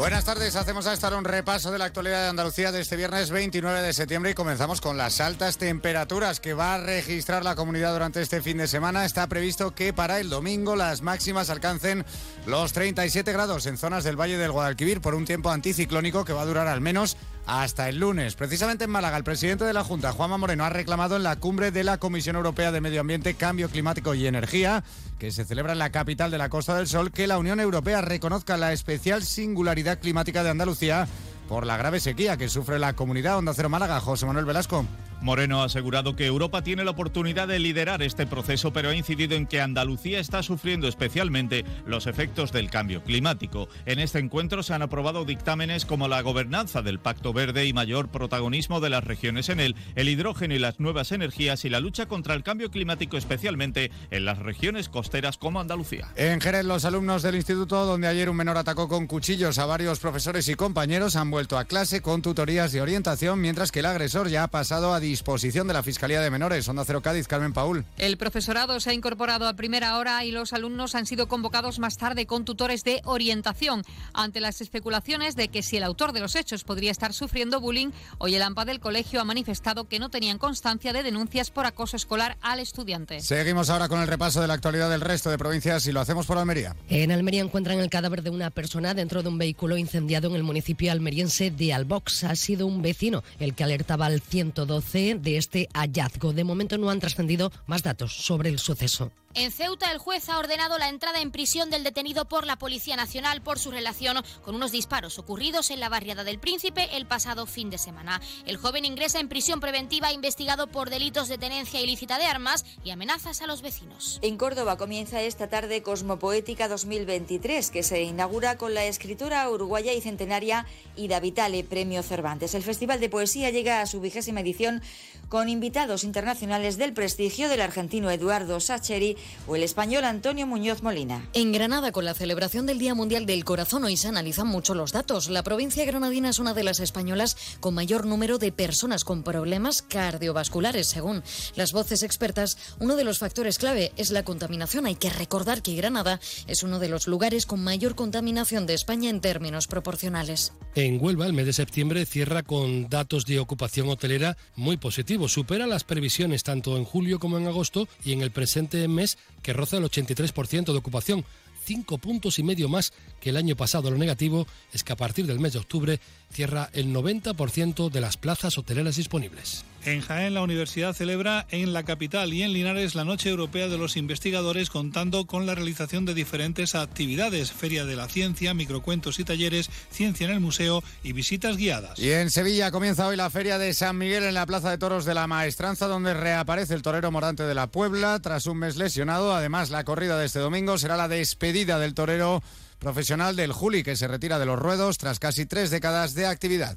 Buenas tardes, hacemos a estar un repaso de la actualidad de Andalucía de este viernes 29 de septiembre y comenzamos con las altas temperaturas que va a registrar la comunidad durante este fin de semana. Está previsto que para el domingo las máximas alcancen los 37 grados en zonas del Valle del Guadalquivir por un tiempo anticiclónico que va a durar al menos hasta el lunes. Precisamente en Málaga, el presidente de la Junta, Juanma Moreno, ha reclamado en la cumbre de la Comisión Europea de Medio Ambiente, Cambio Climático y Energía, que se celebra en la capital de la Costa del Sol, que la Unión Europea reconozca la especial singularidad climática de Andalucía por la grave sequía que sufre la comunidad Onda Cero Málaga. José Manuel Velasco. Moreno ha asegurado que Europa tiene la oportunidad de liderar este proceso, pero ha incidido en que Andalucía está sufriendo especialmente los efectos del cambio climático. En este encuentro se han aprobado dictámenes como la gobernanza del Pacto Verde y mayor protagonismo de las regiones en él, el hidrógeno y las nuevas energías y la lucha contra el cambio climático, especialmente en las regiones costeras como Andalucía. En Jerez, los alumnos del instituto, donde ayer un menor atacó con cuchillos a varios profesores y compañeros, han vuelto a clase con tutorías de orientación, mientras que el agresor ya ha pasado a disposición de la Fiscalía de Menores. Onda Cero Cádiz, Carmen Paul. El profesorado se ha incorporado a primera hora y los alumnos han sido convocados más tarde con tutores de orientación. Ante las especulaciones de que si el autor de los hechos podría estar sufriendo bullying, hoy el AMPA del colegio ha manifestado que no tenían constancia de denuncias por acoso escolar al estudiante. Seguimos ahora con el repaso de la actualidad del resto de provincias y lo hacemos por Almería. En Almería encuentran el cadáver de una persona dentro de un vehículo incendiado en el municipio almeriense de Albox. Ha sido un vecino el que alertaba al 112 de este hallazgo. De momento no han trascendido más datos sobre el suceso. En Ceuta, el juez ha ordenado la entrada en prisión del detenido por la Policía Nacional por su relación con unos disparos ocurridos en la barriada del Príncipe el pasado fin de semana. El joven ingresa en prisión preventiva investigado por delitos de tenencia ilícita de armas y amenazas a los vecinos. En Córdoba comienza esta tarde Cosmopoética 2023, que se inaugura con la escritora uruguaya y centenaria Ida Vitale, Premio Cervantes. El Festival de Poesía llega a su vigésima edición con invitados internacionales del prestigio del argentino Eduardo Sacheri o el español Antonio Muñoz Molina. En Granada, con la celebración del Día Mundial del Corazón, hoy se analizan mucho los datos. La provincia granadina es una de las españolas con mayor número de personas con problemas cardiovasculares. Según las voces expertas, uno de los factores clave es la contaminación. Hay que recordar que Granada es uno de los lugares con mayor contaminación de España en términos proporcionales. En Huelva, el mes de septiembre cierra con datos de ocupación hotelera muy positivos supera las previsiones tanto en julio como en agosto y en el presente mes que roza el 83% de ocupación, cinco puntos y medio más que el año pasado. Lo negativo es que a partir del mes de octubre cierra el 90% de las plazas hoteleras disponibles. En Jaén, la universidad celebra en la capital y en Linares la Noche Europea de los Investigadores, contando con la realización de diferentes actividades: Feria de la Ciencia, microcuentos y talleres, ciencia en el museo y visitas guiadas. Y en Sevilla comienza hoy la Feria de San Miguel en la Plaza de Toros de la Maestranza, donde reaparece el torero morante de la Puebla tras un mes lesionado. Además, la corrida de este domingo será la despedida del torero profesional del Juli, que se retira de los ruedos tras casi tres décadas de actividad.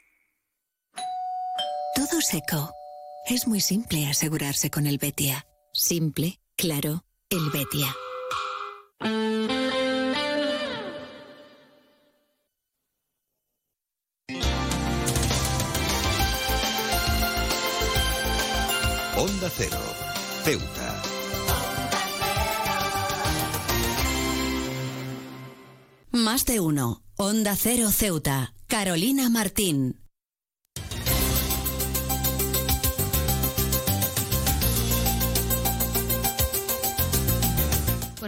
Todo seco. Es muy simple asegurarse con el Betia. Simple, claro, el Betia. Onda Cero. Ceuta. Más de uno. Onda Cero Ceuta. Carolina Martín.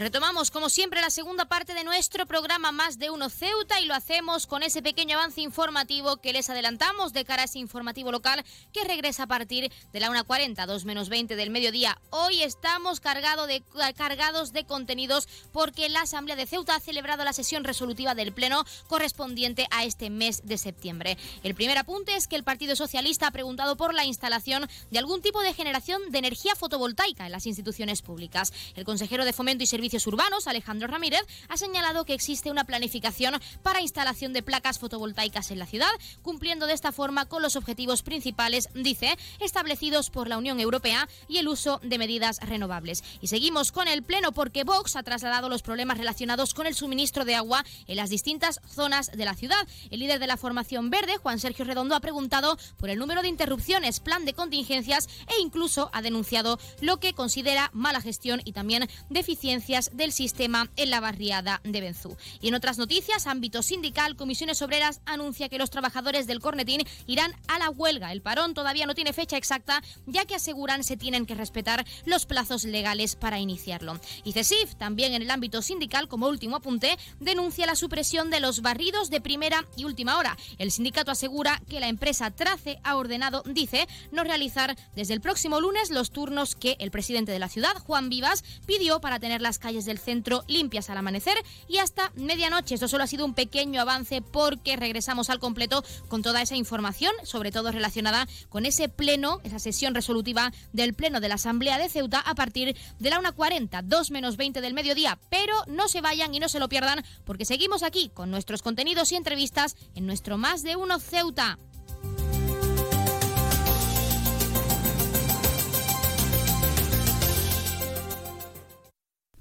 Retomamos, como siempre, la segunda parte de nuestro programa Más de Uno Ceuta y lo hacemos con ese pequeño avance informativo que les adelantamos de cara a ese informativo local que regresa a partir de la 1.40, 2 menos 20 del mediodía. Hoy estamos cargado de, cargados de contenidos porque la Asamblea de Ceuta ha celebrado la sesión resolutiva del Pleno correspondiente a este mes de septiembre. El primer apunte es que el Partido Socialista ha preguntado por la instalación de algún tipo de generación de energía fotovoltaica en las instituciones públicas. El consejero de Fomento y Servicios Urbanos, Alejandro Ramírez, ha señalado que existe una planificación para instalación de placas fotovoltaicas en la ciudad, cumpliendo de esta forma con los objetivos principales, dice, establecidos por la Unión Europea y el uso de medidas renovables. Y seguimos con el Pleno porque Vox ha trasladado los problemas relacionados con el suministro de agua en las distintas zonas de la ciudad. El líder de la formación verde, Juan Sergio Redondo, ha preguntado por el número de interrupciones, plan de contingencias e incluso ha denunciado lo que considera mala gestión y también deficiencia del sistema en la barriada de Benzú. Y en otras noticias, ámbito sindical, Comisiones Obreras anuncia que los trabajadores del Cornetín irán a la huelga. El parón todavía no tiene fecha exacta, ya que aseguran se tienen que respetar los plazos legales para iniciarlo. Y CESIF, también en el ámbito sindical, como último apunte, denuncia la supresión de los barridos de primera y última hora. El sindicato asegura que la empresa Trace ha ordenado, dice, no realizar desde el próximo lunes los turnos que el presidente de la ciudad, Juan Vivas, pidió para tener las calles del centro limpias al amanecer y hasta medianoche. Esto solo ha sido un pequeño avance porque regresamos al completo con toda esa información, sobre todo relacionada con ese pleno, esa sesión resolutiva del pleno de la Asamblea de Ceuta a partir de la 1.40, 2 menos 20 del mediodía. Pero no se vayan y no se lo pierdan porque seguimos aquí con nuestros contenidos y entrevistas en nuestro Más de Uno Ceuta.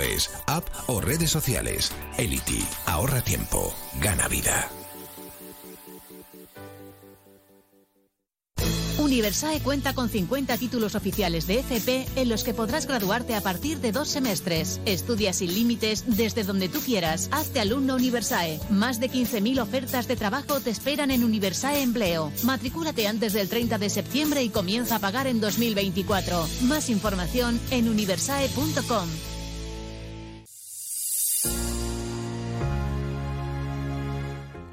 es, app o redes sociales. Elity. Ahorra tiempo. Gana vida. Universae cuenta con 50 títulos oficiales de FP en los que podrás graduarte a partir de dos semestres. Estudia sin límites desde donde tú quieras. Hazte alumno Universae. Más de 15.000 ofertas de trabajo te esperan en Universae Empleo. Matricúlate antes del 30 de septiembre y comienza a pagar en 2024. Más información en universae.com.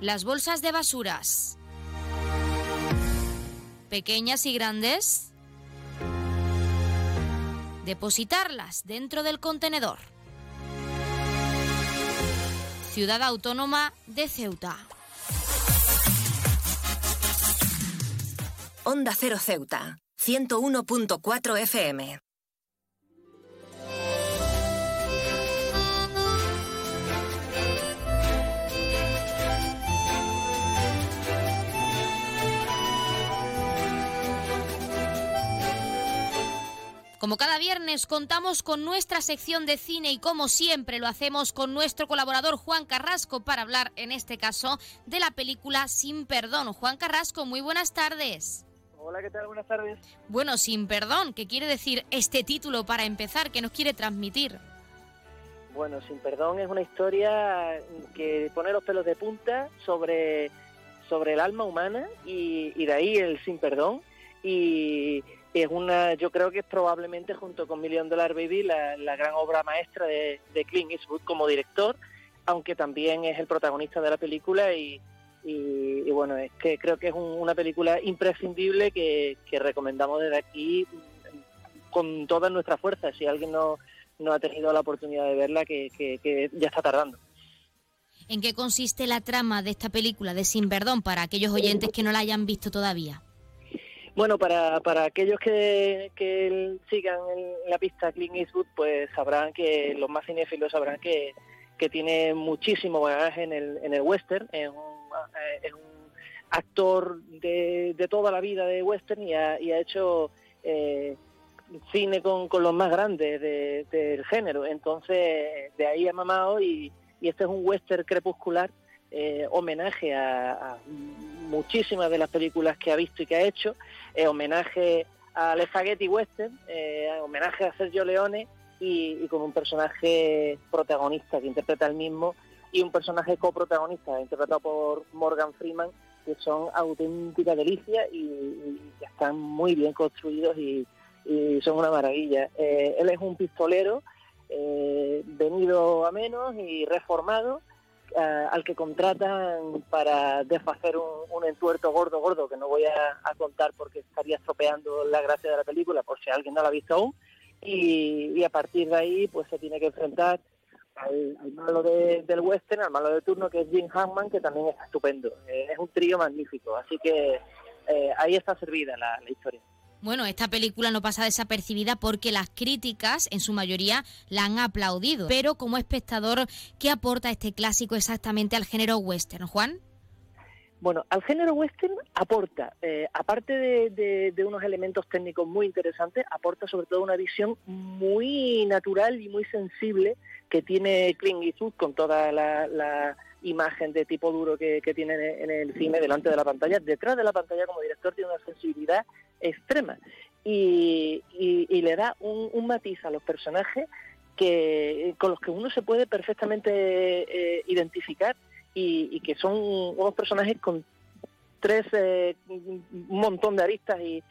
Las bolsas de basuras. Pequeñas y grandes. Depositarlas dentro del contenedor. Ciudad Autónoma de Ceuta. Onda Cero Ceuta, 101.4 FM. Como cada viernes contamos con nuestra sección de cine y como siempre lo hacemos con nuestro colaborador Juan Carrasco para hablar en este caso de la película Sin Perdón. Juan Carrasco, muy buenas tardes. Hola, ¿qué tal? Buenas tardes. Bueno, Sin Perdón, ¿qué quiere decir este título para empezar? ¿Qué nos quiere transmitir? Bueno, Sin Perdón es una historia que pone los pelos de punta sobre, sobre el alma humana y, y de ahí el Sin Perdón. Y es una, yo creo que es probablemente junto con Million Dollar Baby la, gran obra maestra de, de, Clint Eastwood como director, aunque también es el protagonista de la película y, bueno, es que creo que es una película imprescindible que, recomendamos desde aquí con toda nuestra fuerza. Si alguien no, no ha tenido la oportunidad de verla, que, que ya está tardando. ¿En qué consiste la trama de esta película de Sin Perdón para aquellos oyentes que no la hayan visto todavía? Bueno, para, para aquellos que, sigan la pista Clint Eastwood, pues sabrán que los más cinéfilos sabrán que, que tiene muchísimo bagaje en el, en el western, es un, eh, actor de, de, toda la vida de western y ha, y ha hecho eh, cine con, con, los más grandes del género. Entonces, de ahí ha mamado y, y este es un western crepuscular eh, homenaje a, muchísimas de las películas que ha visto y que ha hecho, eh, homenaje al spaghetti western, eh, homenaje a Sergio Leone y, con un personaje protagonista que interpreta el mismo y un personaje coprotagonista interpretado por Morgan Freeman que son auténtica delicia y, están muy bien construidos y, son una maravilla. él es un pistolero venido a menos y reformado eh, al que contratan para deshacer un, entuerto gordo, gordo, que no voy a, contar porque estaría estropeando la gracia de la película, por si alguien no la ha visto aún. Y, a partir de ahí, pues se tiene que enfrentar al, malo del western, al malo de turno, que es Jim Hammond, que también es estupendo. Eh, es un trío magnífico, así que eh, ahí está servida la historia. Bueno, esta película no pasa desapercibida porque las críticas, en su mayoría, la han aplaudido. Pero como espectador, ¿qué aporta este clásico exactamente al género western, Juan? Bueno, al género western aporta, eh, aparte de, unos elementos técnicos muy interesantes, aporta sobre todo una visión muy natural y muy sensible que tiene Clint Eastwood con toda la, imagen de tipo duro que, tiene en el cine delante de la pantalla. Detrás de la pantalla como director tiene una sensibilidad extrema y, le da un, matiz a los personajes que con los que uno se puede perfectamente eh, identificar y, que son unos personajes con tres eh, un montón de aristas y,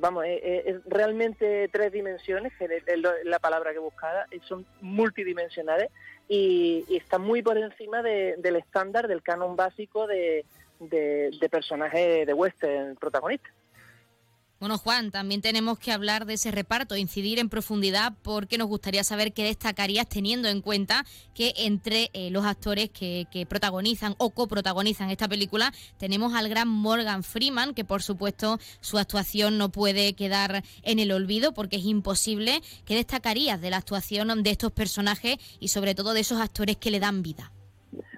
vamos es, realmente tres dimensiones que es la palabra que buscaba son multidimensionales y, está muy por encima del estándar del canon básico de, de, de personaje de western protagonista Bueno, Juan, también tenemos que hablar de ese reparto, incidir en profundidad, porque nos gustaría saber qué destacarías teniendo en cuenta que entre eh, los actores que, protagonizan o coprotagonizan esta película tenemos al gran Morgan Freeman, que por supuesto su actuación no puede quedar en el olvido porque es imposible. ¿Qué destacarías de la actuación de estos personajes y sobre todo de esos actores que le dan vida?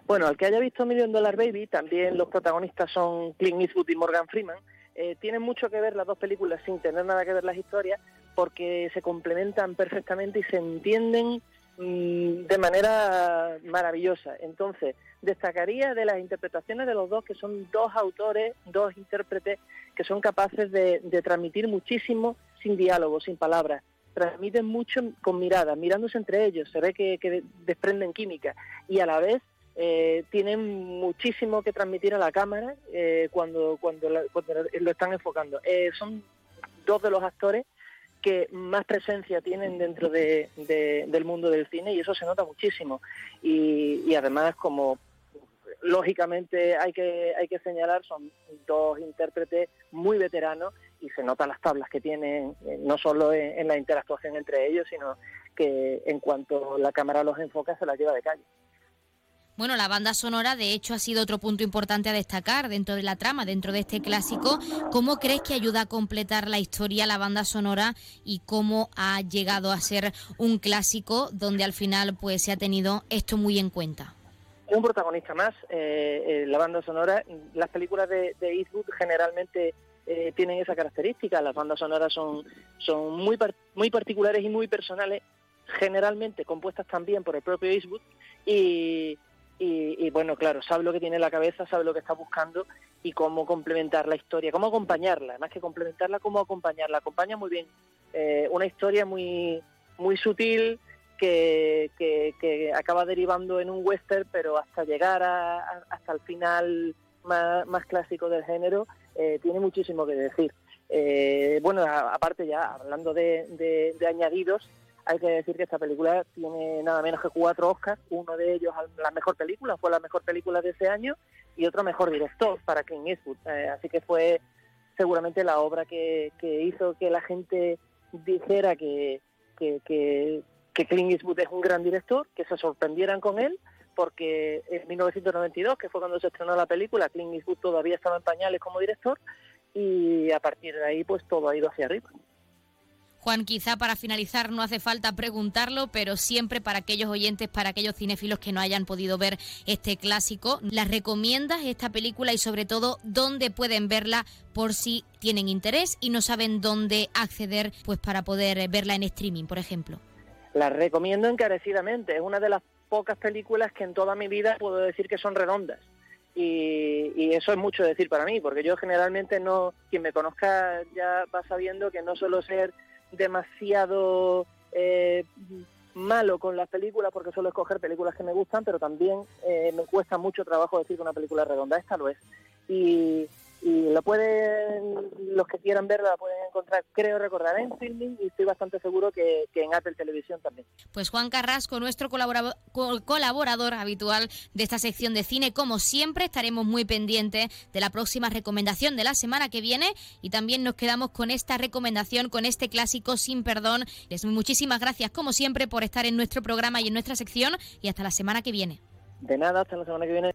Bueno, al que haya visto Million Dollar Baby, también los protagonistas son Clint Eastwood y Morgan Freeman eh, tienen mucho que ver las dos películas sin tener nada que ver las historias porque se complementan perfectamente y se entienden mm, de manera maravillosa. Entonces, destacaría de las interpretaciones de los dos que son dos autores, dos intérpretes que son capaces de, transmitir muchísimo sin diálogo, sin palabras. Transmiten mucho con miradas, mirándose entre ellos, se ve que desprenden química y a la vez eh, tienen muchísimo que transmitir a la cámara eh, cuando, cuando, lo están enfocando. Eh, son dos de los actores que más presencia tienen dentro de, del mundo del cine y eso se nota muchísimo. Y, además, como lógicamente hay que, hay que señalar, son dos intérpretes muy veteranos y se notan las tablas que tienen, no solo en, en la interactuación entre ellos, sino que en cuanto la cámara los enfoca se las lleva de calle. Bueno, la banda sonora de hecho ha sido otro punto importante a destacar dentro de la trama, dentro de este clásico. ¿Cómo crees que ayuda a completar la historia la banda sonora y cómo ha llegado a ser un clásico donde al final pues se ha tenido esto muy en cuenta? Un protagonista más, eh, eh, la banda sonora. Las películas de, Eastwood generalmente eh, tienen esa característica. Las bandas sonoras son, son muy, muy particulares y muy personales, generalmente compuestas también por el propio Eastwood y y, bueno, claro, sabe lo que tiene en la cabeza, sabe lo que está buscando y cómo complementar la historia, cómo acompañarla, más que complementarla, cómo acompañarla. Acompaña muy bien eh, una historia muy, muy sutil que, que, acaba derivando en un western, pero hasta llegar a, hasta el final más, más, clásico del género, eh, tiene muchísimo que decir. Eh, bueno, aparte ya, hablando de, de añadidos, hay que decir que esta película tiene nada menos que cuatro Oscars, uno de ellos la mejor película, fue la mejor película de ese año, y otro mejor director para Clint Eastwood. Eh, así que fue seguramente la obra que, hizo que la gente dijera que, que, que, que Clint Eastwood es un gran director, que se sorprendieran con él, porque en 1992, que fue cuando se estrenó la película, Clint Eastwood todavía estaba en pañales como director, y a partir de ahí pues todo ha ido hacia arriba. Juan, quizá para finalizar no hace falta preguntarlo, pero siempre para aquellos oyentes, para aquellos cinéfilos que no hayan podido ver este clásico, ¿las recomiendas esta película y sobre todo dónde pueden verla por si tienen interés y no saben dónde acceder pues para poder verla en streaming, por ejemplo? La recomiendo encarecidamente, es una de las pocas películas que en toda mi vida puedo decir que son redondas. Y, y, eso es mucho decir para mí, porque yo generalmente no, quien me conozca ya va sabiendo que no suelo ser demasiado eh, malo con las películas porque suelo escoger películas que me gustan, pero también eh, me cuesta mucho trabajo decir que una película redonda. Esta lo es. Y, y la pueden, los que quieran verla la pueden encontrar, creo recordar, en filming y estoy bastante seguro que, en Apple Televisión también. Pues Juan Carrasco, nuestro colaborador, colaborador habitual de esta sección de cine, como siempre estaremos muy pendientes de la próxima recomendación de la semana que viene y también nos quedamos con esta recomendación, con este clásico sin perdón. Les muchísimas gracias como siempre por estar en nuestro programa y en nuestra sección y hasta la semana que viene. De nada, hasta la semana que viene.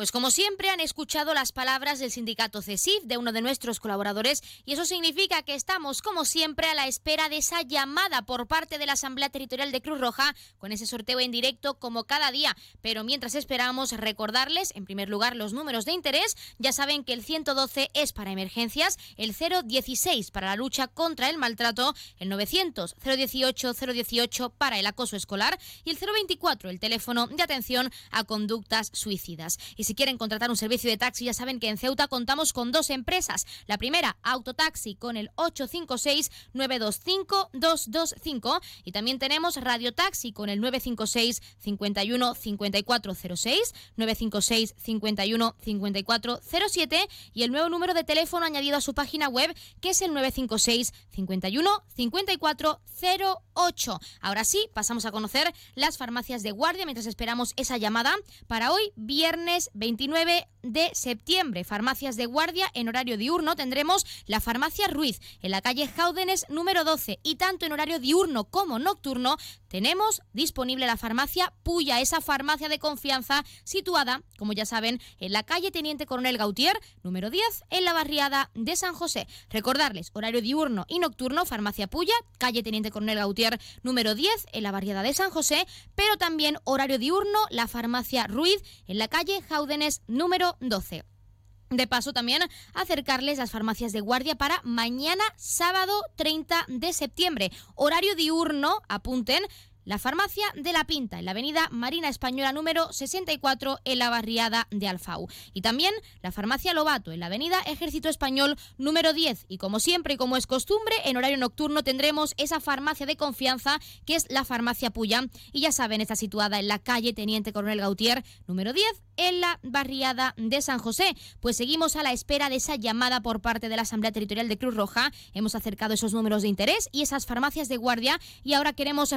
Pues como siempre han escuchado las palabras del sindicato CESIF, de uno de nuestros colaboradores, y eso significa que estamos como siempre a la espera de esa llamada por parte de la Asamblea Territorial de Cruz Roja con ese sorteo en directo como cada día. Pero mientras esperamos recordarles, en primer lugar, los números de interés. Ya saben que el 112 es para emergencias, el 016 para la lucha contra el maltrato, el 900 018 018 para el acoso escolar y el 024 el teléfono de atención a conductas suicidas. Si quieren contratar un servicio de taxi, ya saben que en Ceuta contamos con dos empresas. La primera, Autotaxi, con el 856-925-225. Y también tenemos Radio Taxi con el 956 51 5406, 956 51 5407 y el nuevo número de teléfono añadido a su página web, que es el 956 51 5408. Ahora sí, pasamos a conocer las farmacias de guardia mientras esperamos esa llamada para hoy, viernes 29 de septiembre. Farmacias de guardia en horario diurno tendremos la farmacia Ruiz en la calle Jaúdenes número 12 y tanto en horario diurno como nocturno tenemos disponible la farmacia Puya, esa farmacia de confianza situada, como ya saben, en la calle Teniente Coronel Gautier número 10 en la barriada de San José. Recordarles, horario diurno y nocturno, farmacia Puya, calle Teniente Coronel Gautier número 10 en la barriada de San José, pero también horario diurno, la farmacia Ruiz en la calle Número 12. De paso, también acercarles las farmacias de guardia para mañana, sábado 30 de septiembre. Horario diurno, apunten, la farmacia de la Pinta, en la avenida Marina Española número 64, en la barriada de Alfau. Y también la farmacia Lobato, en la avenida Ejército Español número 10. Y como siempre y como es costumbre, en horario nocturno tendremos esa farmacia de confianza que es la farmacia Puya. Y ya saben, está situada en la calle Teniente Coronel Gautier número 10, en la barriada de San José. Pues seguimos a la espera de esa llamada por parte de la Asamblea Territorial de Cruz Roja. Hemos acercado esos números de interés y esas farmacias de guardia y ahora queremos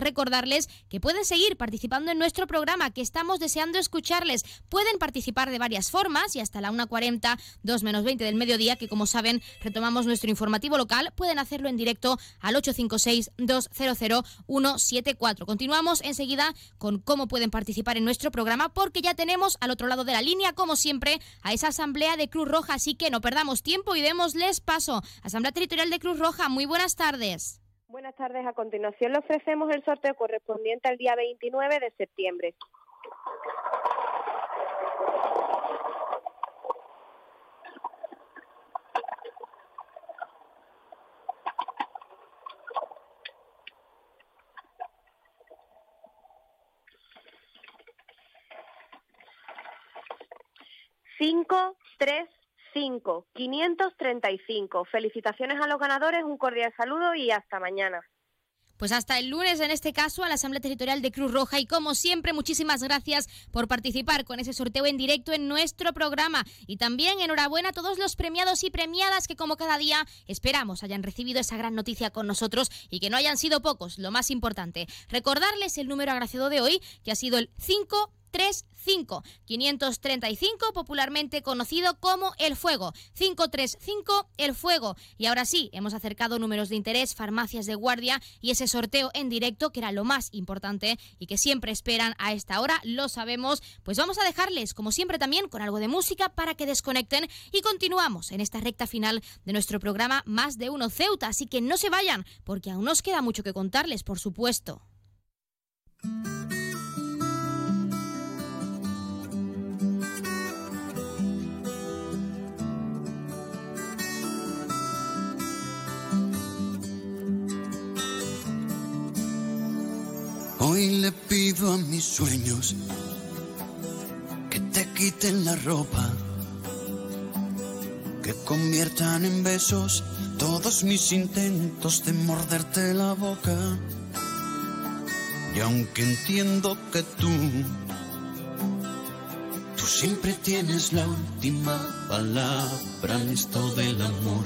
que pueden seguir participando en nuestro programa, que estamos deseando escucharles. Pueden participar de varias formas y hasta la 1.40, 2 menos 20 del mediodía, que como saben retomamos nuestro informativo local, pueden hacerlo en directo al 856-200-174. Continuamos enseguida con cómo pueden participar en nuestro programa porque ya tenemos al otro lado de la línea, como siempre, a esa asamblea de Cruz Roja, así que no perdamos tiempo y démosles paso. Asamblea Territorial de Cruz Roja, muy buenas tardes. Buenas tardes. A continuación le ofrecemos el sorteo correspondiente al día 29 de septiembre. Cinco, tres, 5, 535. Felicitaciones a los ganadores, un cordial saludo y hasta mañana. Pues hasta el lunes, en este caso, a la Asamblea Territorial de Cruz Roja. Y como siempre, muchísimas gracias por participar con ese sorteo en directo en nuestro programa. Y también enhorabuena a todos los premiados y premiadas que, como cada día, esperamos hayan recibido esa gran noticia con nosotros y que no hayan sido pocos, lo más importante. Recordarles el número agraciado de hoy, que ha sido el 5 535 535, popularmente conocido como El Fuego. 535 El Fuego. Y ahora sí, hemos acercado números de interés, farmacias de guardia y ese sorteo en directo que era lo más importante y que siempre esperan a esta hora, lo sabemos. Pues vamos a dejarles, como siempre, también con algo de música para que desconecten y continuamos en esta recta final de nuestro programa Más de Uno Ceuta. Así que no se vayan, porque aún nos queda mucho que contarles, por supuesto. Le pido a mis sueños que te quiten la ropa, que conviertan en besos todos mis intentos de morderte la boca. Y aunque entiendo que tú, tú siempre tienes la última palabra en esto del amor.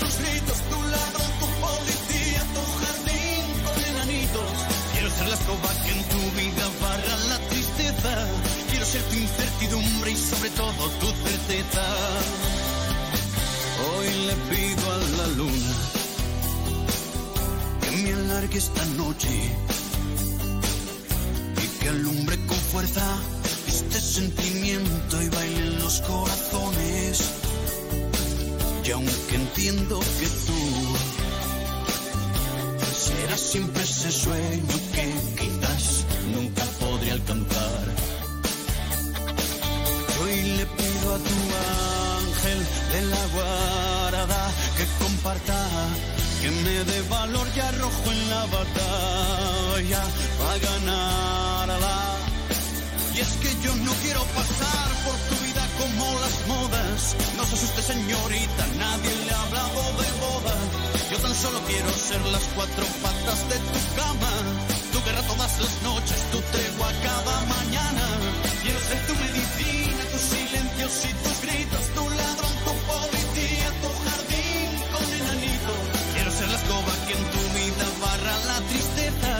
tus gritos, tu tu policía, jardín con enanitos. Quiero ser la escoba que en tu vida barra la tristeza. Quiero ser tu incertidumbre y sobre todo tu certeza. Hoy le pido a la luna que me alargue esta noche y que alumbre con fuerza este sentimiento y baile en los corazones. Y aunque entiendo que tú serás siempre ese sueño que quizás nunca podré alcanzar. Hoy le pido a tu ángel de la guarda que comparta, que me dé valor y arrojo en la batalla para ganarla. Y es que yo no quiero pasar por tu vida como las modas. No se asuste señorita, nadie le ha hablado de boda. Yo tan solo quiero ser las cuatro patas de tu cama. Tu guerra todas las noches, tu tregua cada mañana. Quiero ser tu medicina, tus silencios y tus gritos, tu ladrón, tu policía, tu jardín con enanito. Quiero ser la escoba que en tu vida barra la tristeza.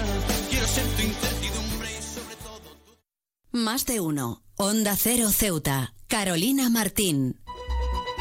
Quiero ser tu incertidumbre y sobre todo Más de uno. Onda Cero Ceuta. Carolina Martín.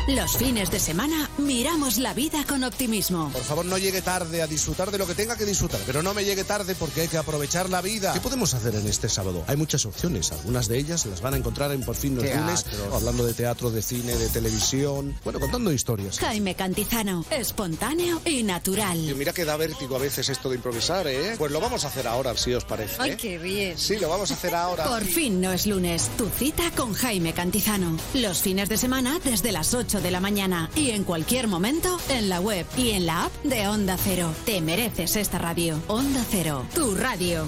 Los fines de semana miramos la vida con optimismo. Por favor, no llegue tarde a disfrutar de lo que tenga que disfrutar, pero no me llegue tarde porque hay que aprovechar la vida. ¿Qué podemos hacer en este sábado? Hay muchas opciones, algunas de ellas las van a encontrar en Por fin los Teatro. lunes, hablando de teatro, de cine, de televisión, bueno, contando historias. Jaime Cantizano. Espontáneo y natural. Y mira que da vértigo a veces esto de improvisar, ¿eh? Pues lo vamos a hacer ahora, si os parece. Ay, qué bien. Sí, lo vamos a hacer ahora. Por fin no es lunes, tu cita con Jaime Cantizano. Los fines de semana desde las 8 de la mañana y en cualquier momento en la web y en la app de Onda Cero. Te mereces esta radio. Onda Cero, tu radio.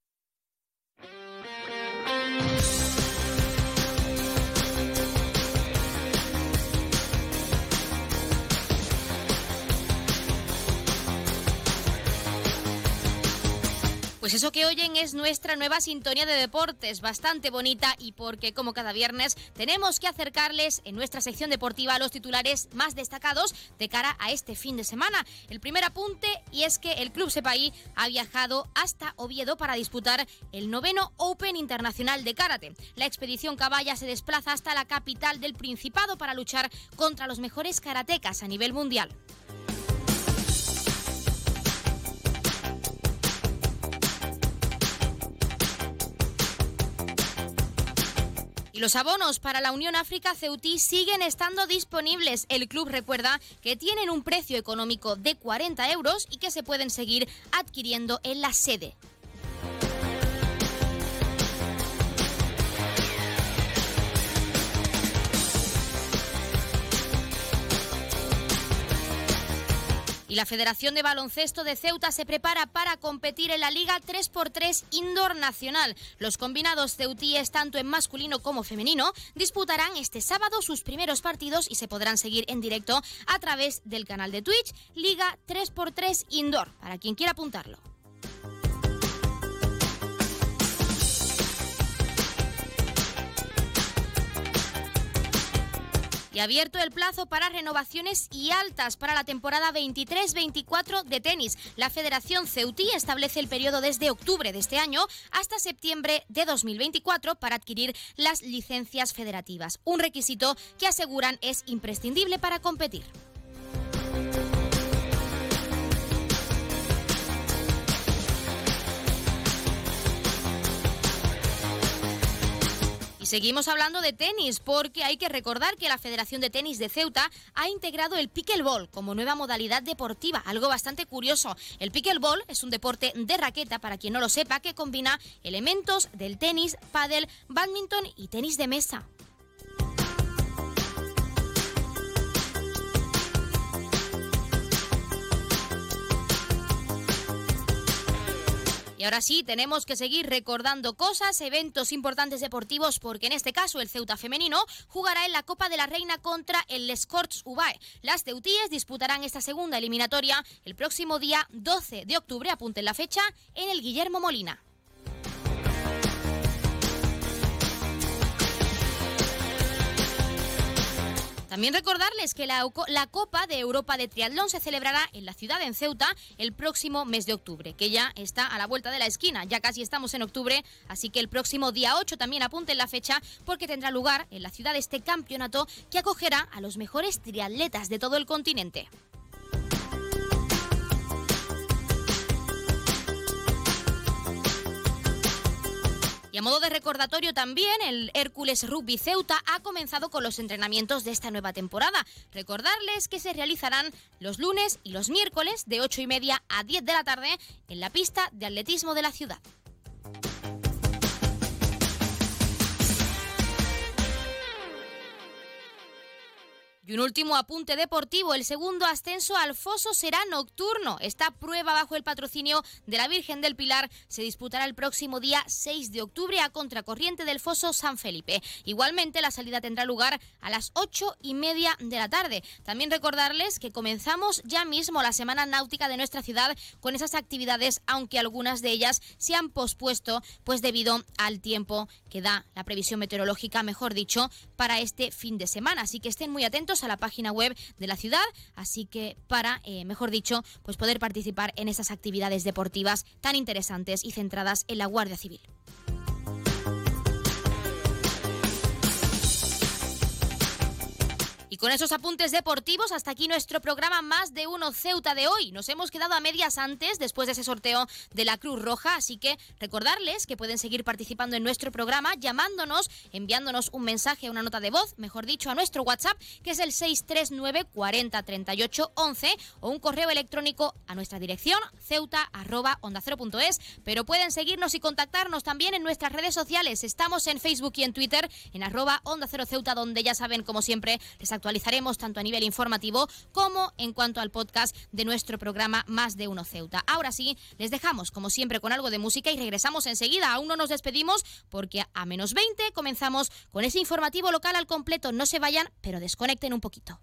Bye. Pues eso que oyen es nuestra nueva sintonía de deportes, bastante bonita y porque como cada viernes tenemos que acercarles en nuestra sección deportiva a los titulares más destacados de cara a este fin de semana. El primer apunte y es que el Club Sepaí ha viajado hasta Oviedo para disputar el noveno Open Internacional de Karate. La expedición Caballa se desplaza hasta la capital del Principado para luchar contra los mejores karatecas a nivel mundial. Los abonos para la Unión África Ceutí siguen estando disponibles. El club recuerda que tienen un precio económico de 40 euros y que se pueden seguir adquiriendo en la sede. Y la Federación de Baloncesto de Ceuta se prepara para competir en la Liga 3x3 Indoor Nacional. Los combinados ceutíes, tanto en masculino como femenino, disputarán este sábado sus primeros partidos y se podrán seguir en directo a través del canal de Twitch Liga 3x3 Indoor, para quien quiera apuntarlo. Abierto el plazo para renovaciones y altas para la temporada 23-24 de tenis. La Federación Ceutí establece el periodo desde octubre de este año hasta septiembre de 2024 para adquirir las licencias federativas. Un requisito que aseguran es imprescindible para competir. Seguimos hablando de tenis porque hay que recordar que la Federación de Tenis de Ceuta ha integrado el pickleball como nueva modalidad deportiva, algo bastante curioso. El pickleball es un deporte de raqueta, para quien no lo sepa, que combina elementos del tenis, pádel, badminton y tenis de mesa. Y ahora sí, tenemos que seguir recordando cosas, eventos importantes deportivos, porque en este caso el Ceuta femenino jugará en la Copa de la Reina contra el Escorts UBAE. Las Ceutíes disputarán esta segunda eliminatoria el próximo día 12 de octubre, apunten la fecha, en el Guillermo Molina. También recordarles que la, Copa de Europa de Triatlón se celebrará en la ciudad, en Ceuta, el próximo mes de octubre, que ya está a la vuelta de la esquina. Ya casi estamos en octubre, así que el próximo día 8 también apunten la fecha porque tendrá lugar en la ciudad este campeonato que acogerá a los mejores triatletas de todo el continente. Y a modo de recordatorio también, el Hércules Rugby Ceuta ha comenzado con los entrenamientos de esta nueva temporada. Recordarles que se realizarán los lunes y los miércoles de 8 y media a 10 de la tarde en la pista de atletismo de la ciudad. Y un último apunte deportivo, el segundo ascenso al foso será nocturno. Esta prueba bajo el patrocinio de la Virgen del Pilar se disputará el próximo día 6 de octubre a contracorriente del foso San Felipe. Igualmente la salida tendrá lugar a las 8 y media de la tarde. También recordarles que comenzamos ya mismo la semana náutica de nuestra ciudad con esas actividades, aunque algunas de ellas se han pospuesto pues debido al tiempo que da la previsión meteorológica, mejor dicho, para este fin de semana. Así que estén muy atentos a la página web de la ciudad, así que para, eh, mejor dicho, pues poder participar en esas actividades deportivas tan interesantes y centradas en la Guardia Civil. Con esos apuntes deportivos, hasta aquí nuestro programa Más de Uno Ceuta de hoy. Nos hemos quedado a medias antes, después de ese sorteo de la Cruz Roja, así que recordarles que pueden seguir participando en nuestro programa llamándonos, enviándonos un mensaje, una nota de voz, mejor dicho, a nuestro WhatsApp, que es el 639 40 38 11, o un correo electrónico a nuestra dirección, ceuta arroba onda Pero pueden seguirnos y contactarnos también en nuestras redes sociales. Estamos en Facebook y en Twitter, en arroba onda cero ceuta, donde ya saben, como siempre, les actualizaremos tanto a nivel informativo como en cuanto al podcast de nuestro programa Más de Uno Ceuta. Ahora sí, les dejamos como siempre con algo de música y regresamos enseguida. Aún no nos despedimos porque a menos 20 comenzamos con ese informativo local al completo. No se vayan, pero desconecten un poquito.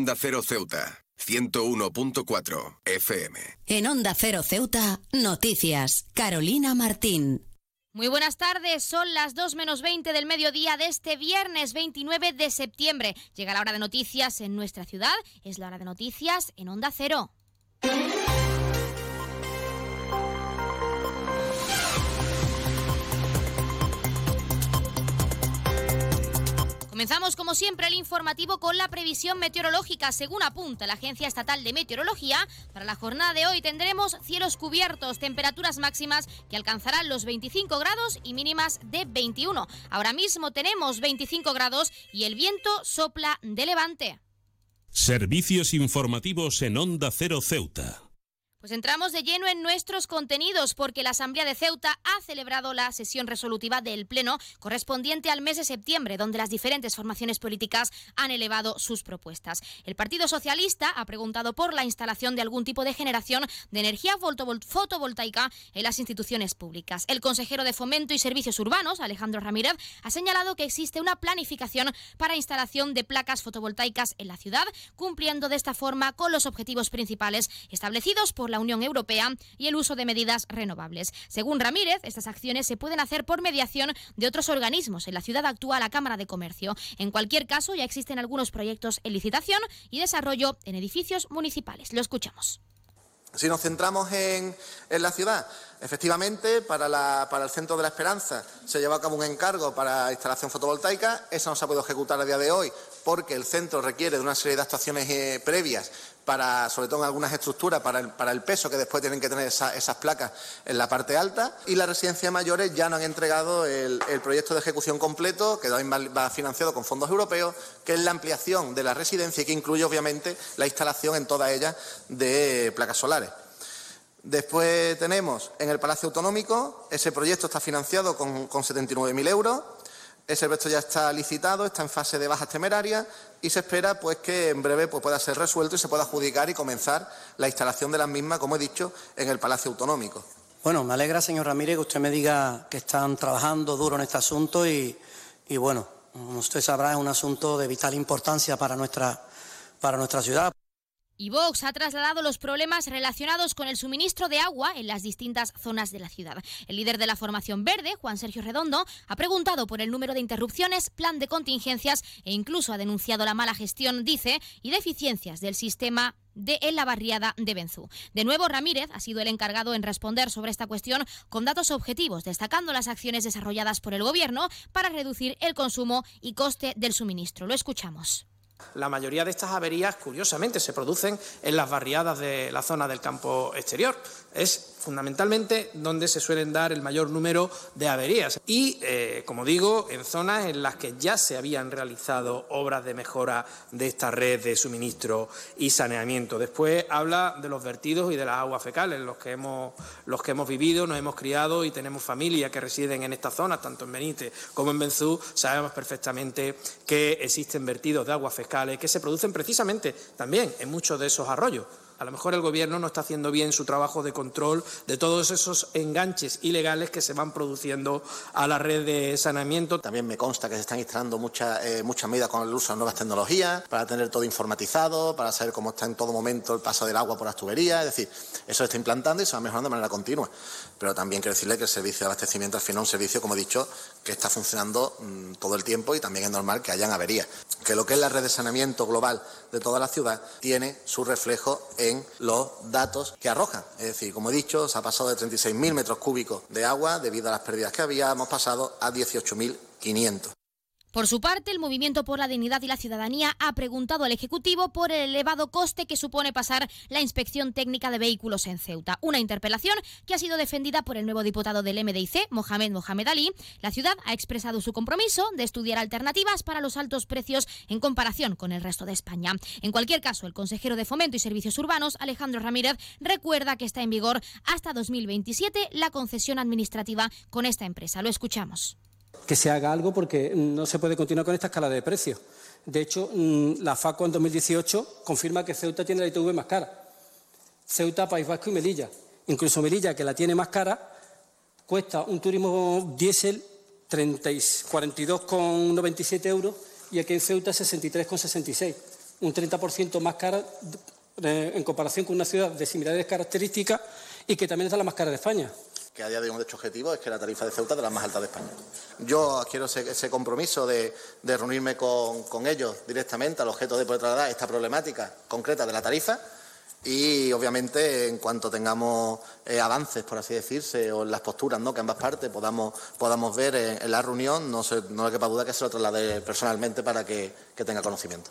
Onda Cero Ceuta, 101.4 FM. En Onda Cero Ceuta, noticias. Carolina Martín. Muy buenas tardes, son las 2 menos 20 del mediodía de este viernes 29 de septiembre. Llega la hora de noticias en nuestra ciudad, es la hora de noticias en Onda Cero. Comenzamos como siempre el informativo con la previsión meteorológica. Según apunta la Agencia Estatal de Meteorología, para la jornada de hoy tendremos cielos cubiertos, temperaturas máximas que alcanzarán los 25 grados y mínimas de 21. Ahora mismo tenemos 25 grados y el viento sopla de levante. Servicios informativos en Onda Cero Ceuta. Pues entramos de lleno en nuestros contenidos porque la Asamblea de Ceuta ha celebrado la sesión resolutiva del Pleno correspondiente al mes de septiembre, donde las diferentes formaciones políticas han elevado sus propuestas. El Partido Socialista ha preguntado por la instalación de algún tipo de generación de energía fotovoltaica en las instituciones públicas. El consejero de Fomento y Servicios Urbanos, Alejandro Ramírez, ha señalado que existe una planificación para instalación de placas fotovoltaicas en la ciudad, cumpliendo de esta forma con los objetivos principales establecidos por la Unión Europea y el uso de medidas renovables. Según Ramírez, estas acciones se pueden hacer por mediación de otros organismos. En la ciudad actúa la Cámara de Comercio. En cualquier caso, ya existen algunos proyectos en licitación y desarrollo en edificios municipales. Lo escuchamos. Si nos centramos en, en la ciudad, efectivamente, para, la, para, el Centro de la Esperanza se lleva a cabo un encargo para instalación fotovoltaica. Esa no se ha podido ejecutar a día de hoy porque el centro requiere de una serie de actuaciones eh, previas para, sobre todo en algunas estructuras, para el, peso que después tienen que tener esa, esas placas en la parte alta. Y las residencias mayores ya no han entregado el, proyecto de ejecución completo, que va financiado con fondos europeos, que es la ampliación de la residencia y que incluye, obviamente, la instalación en todas ellas de placas solares. Después tenemos en el Palacio Autonómico, ese proyecto está financiado con, con 79.000 euros. Ese proyecto ya está licitado, está en fase de bajas temerarias y se espera pues, que en breve pues, pueda ser resuelto y se pueda adjudicar y comenzar la instalación de las mismas, como he dicho, en el Palacio Autonómico. Bueno, me alegra, señor Ramírez, que usted me diga que están trabajando duro en este asunto y, y bueno, como usted sabrá, es un asunto de vital importancia para nuestra, para nuestra ciudad. Y Vox ha trasladado los problemas relacionados con el suministro de agua en las distintas zonas de la ciudad. El líder de la formación verde, Juan Sergio Redondo, ha preguntado por el número de interrupciones, plan de contingencias e incluso ha denunciado la mala gestión, dice, y deficiencias del sistema de en la barriada de Benzú. De nuevo, Ramírez ha sido el encargado en responder sobre esta cuestión con datos objetivos, destacando las acciones desarrolladas por el Gobierno para reducir el consumo y coste del suministro. Lo escuchamos. La mayoría de estas averías, curiosamente, se producen en las barriadas de la zona del campo exterior. Fundamentalmente donde se suelen dar el mayor número de averías. Y, eh, como digo, en zonas en las que ya se habían realizado obras de mejora de esta red de suministro y saneamiento. Después habla de los vertidos y de las aguas fecales, los que hemos, los que hemos vivido, nos hemos criado y tenemos familias que residen en estas zonas, tanto en Benítez como en Benzú. Sabemos perfectamente que existen vertidos de aguas fecales que se producen precisamente también en muchos de esos arroyos. A lo mejor el Gobierno no está haciendo bien su trabajo de control de todos esos enganches ilegales que se van produciendo a la red de saneamiento. También me consta que se están instalando muchas, eh, muchas medidas con el uso de nuevas tecnologías para tener todo informatizado, para saber cómo está en todo momento el paso del agua por las tuberías. Es decir, eso se está implantando y se va mejorando de manera continua. Pero también quiero decirle que el servicio de abastecimiento al final es un servicio, como he dicho, que está funcionando mmm, todo el tiempo y también es normal que hayan averías. Que lo que es la red de saneamiento global de toda la ciudad tiene su reflejo en en los datos que arrojan. Es decir, como he dicho, se ha pasado de 36.000 metros cúbicos de agua debido a las pérdidas que había, hemos pasado a 18.500. Por su parte, el Movimiento por la Dignidad y la Ciudadanía ha preguntado al Ejecutivo por el elevado coste que supone pasar la inspección técnica de vehículos en Ceuta. Una interpelación que ha sido defendida por el nuevo diputado del MDIC, Mohamed Mohamed Ali. La ciudad ha expresado su compromiso de estudiar alternativas para los altos precios en comparación con el resto de España. En cualquier caso, el consejero de Fomento y Servicios Urbanos, Alejandro Ramírez, recuerda que está en vigor hasta 2027 la concesión administrativa con esta empresa. Lo escuchamos que se haga algo porque no se puede continuar con esta escala de precios. De hecho, mm, la FACO en 2018 confirma que Ceuta tiene la ITV más cara. Ceuta, País Vasco y Melilla. Incluso Melilla, que la tiene más cara, cuesta un turismo diésel 42,97 euros y aquí en Ceuta 63,66. un 30% más cara eh, en comparación con una ciudad de similares características y que también es la más cara de España que a día de hoy un hecho objetivo es que la tarifa de Ceuta es de las más altas de España. Yo quiero ese, compromiso de, reunirme con, ellos directamente al objeto de poder trasladar esta problemática concreta de la tarifa y obviamente en cuanto tengamos eh, avances, por así decirse, o en las posturas ¿no? que ambas partes podamos, podamos ver en, la reunión, no, se, no le quepa duda que se lo traslade personalmente para que tenga conocimiento.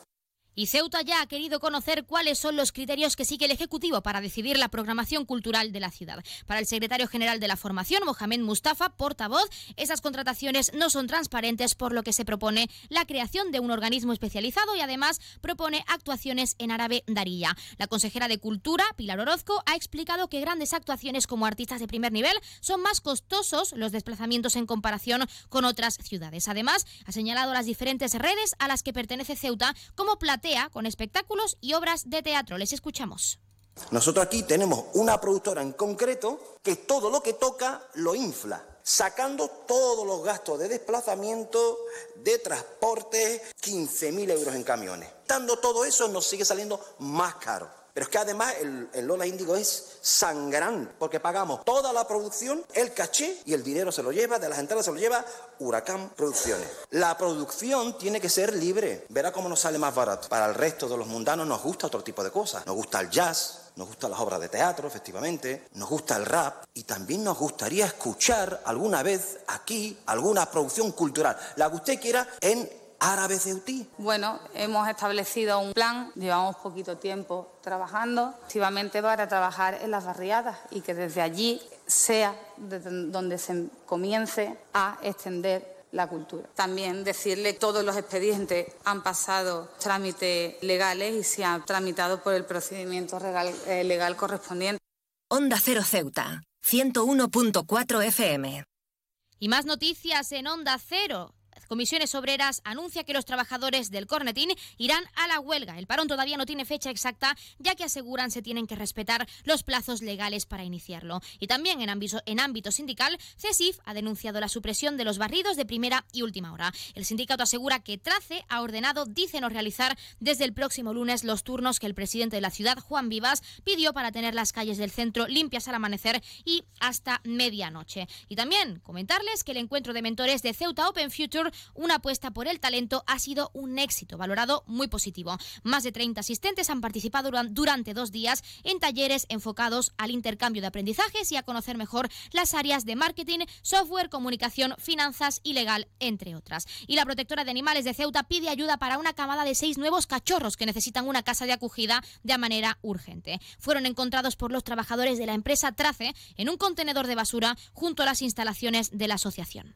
Y Ceuta ya ha querido conocer cuáles son los criterios que sigue el Ejecutivo para decidir la programación cultural de la ciudad. Para el secretario general de la formación, Mohamed Mustafa, portavoz, esas contrataciones no son transparentes, por lo que se propone la creación de un organismo especializado y además propone actuaciones en árabe darilla. La consejera de Cultura, Pilar Orozco, ha explicado que grandes actuaciones como artistas de primer nivel son más costosos los desplazamientos en comparación con otras ciudades. Además, ha señalado las diferentes redes a las que pertenece Ceuta como platea con espectáculos y obras de teatro. Les escuchamos. Nosotros aquí tenemos una productora en concreto que todo lo que toca lo infla, sacando todos los gastos de desplazamiento, de transporte, 15.000 euros en camiones. Dando todo eso nos sigue saliendo más caro. Pero es que además el, Lola Índigo es sangrante, porque pagamos toda la producción, el caché y el dinero se lo lleva, de las entradas se lo lleva Huracán Producciones. La producción tiene que ser libre. Verá cómo nos sale más barato. Para el resto de los mundanos nos gusta otro tipo de cosas. Nos gusta el jazz, nos gustan las obras de teatro, efectivamente, nos gusta el rap y también nos gustaría escuchar alguna vez aquí alguna producción cultural, la que usted quiera en árabe ceutí? Bueno, hemos establecido un plan, llevamos poquito tiempo trabajando, activamente para trabajar en las barriadas y que desde allí sea donde se comience a extender la cultura. También decirle que todos los expedientes han pasado trámites legales y se han tramitado por el procedimiento legal, eh, legal correspondiente. Onda Cero Ceuta, 101.4 FM. Y más noticias en Onda Cero. Comisiones Obreras anuncia que los trabajadores del Cornetín irán a la huelga. El parón todavía no tiene fecha exacta, ya que aseguran se tienen que respetar los plazos legales para iniciarlo. Y también en ámbito, sindical, CESIF ha denunciado la supresión de los barridos de primera y última hora. El sindicato asegura que Trace ha ordenado, dice, no realizar desde el próximo lunes los turnos que el presidente de la ciudad, Juan Vivas, pidió para tener las calles del centro limpias al amanecer y hasta medianoche. Y también comentarles que el encuentro de mentores de Ceuta Open Future una apuesta por el talento ha sido un éxito, valorado muy positivo. Más de 30 asistentes han participado durante dos días en talleres enfocados al intercambio de aprendizajes y a conocer mejor las áreas de marketing, software, comunicación, finanzas y legal, entre otras. Y la protectora de animales de Ceuta pide ayuda para una camada de seis nuevos cachorros que necesitan una casa de acogida de manera urgente. Fueron encontrados por los trabajadores de la empresa Trace en un contenedor de basura junto a las instalaciones de la asociación.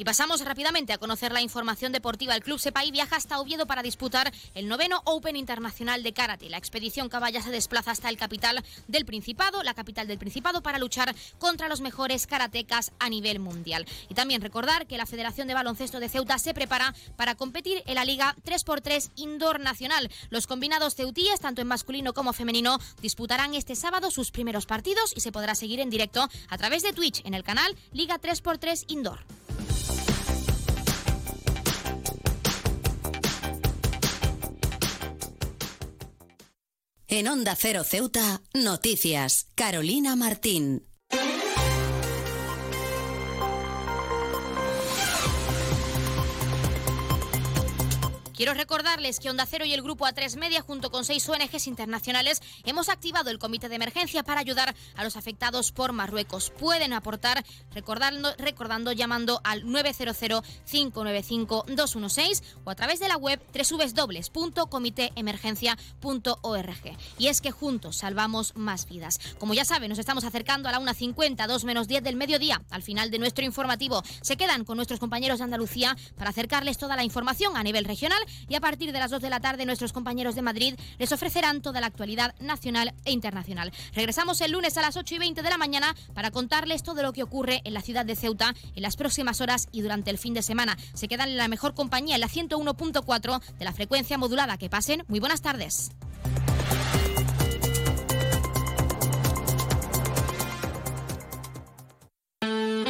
Y pasamos rápidamente a conocer la información deportiva. El club Sepay viaja hasta Oviedo para disputar el noveno Open Internacional de Karate. La expedición Caballa se desplaza hasta el capital del Principado, la capital del Principado, para luchar contra los mejores karatecas a nivel mundial. Y también recordar que la Federación de Baloncesto de Ceuta se prepara para competir en la Liga 3x3 Indoor Nacional. Los combinados ceutíes, tanto en masculino como femenino, disputarán este sábado sus primeros partidos y se podrá seguir en directo a través de Twitch en el canal Liga 3x3 Indoor. En Onda Cero Ceuta, noticias. Carolina Martín. Quiero recordarles que Onda Cero y el Grupo A3 Media, junto con seis ONGs internacionales, hemos activado el comité de emergencia para ayudar a los afectados por Marruecos. Pueden aportar recordando, recordando llamando al 900-595-216 o a través de la web www.comitéemergencia.org. Y es que juntos salvamos más vidas. Como ya saben, nos estamos acercando a la 1.50, 2 menos 10 del mediodía, al final de nuestro informativo. Se quedan con nuestros compañeros de Andalucía para acercarles toda la información a nivel regional y a partir de las 2 de la tarde nuestros compañeros de Madrid les ofrecerán toda la actualidad nacional e internacional. Regresamos el lunes a las 8 y 20 de la mañana para contarles todo lo que ocurre en la ciudad de Ceuta en las próximas horas y durante el fin de semana. Se quedan en la mejor compañía en la 101.4 de la frecuencia modulada. Que pasen muy buenas tardes.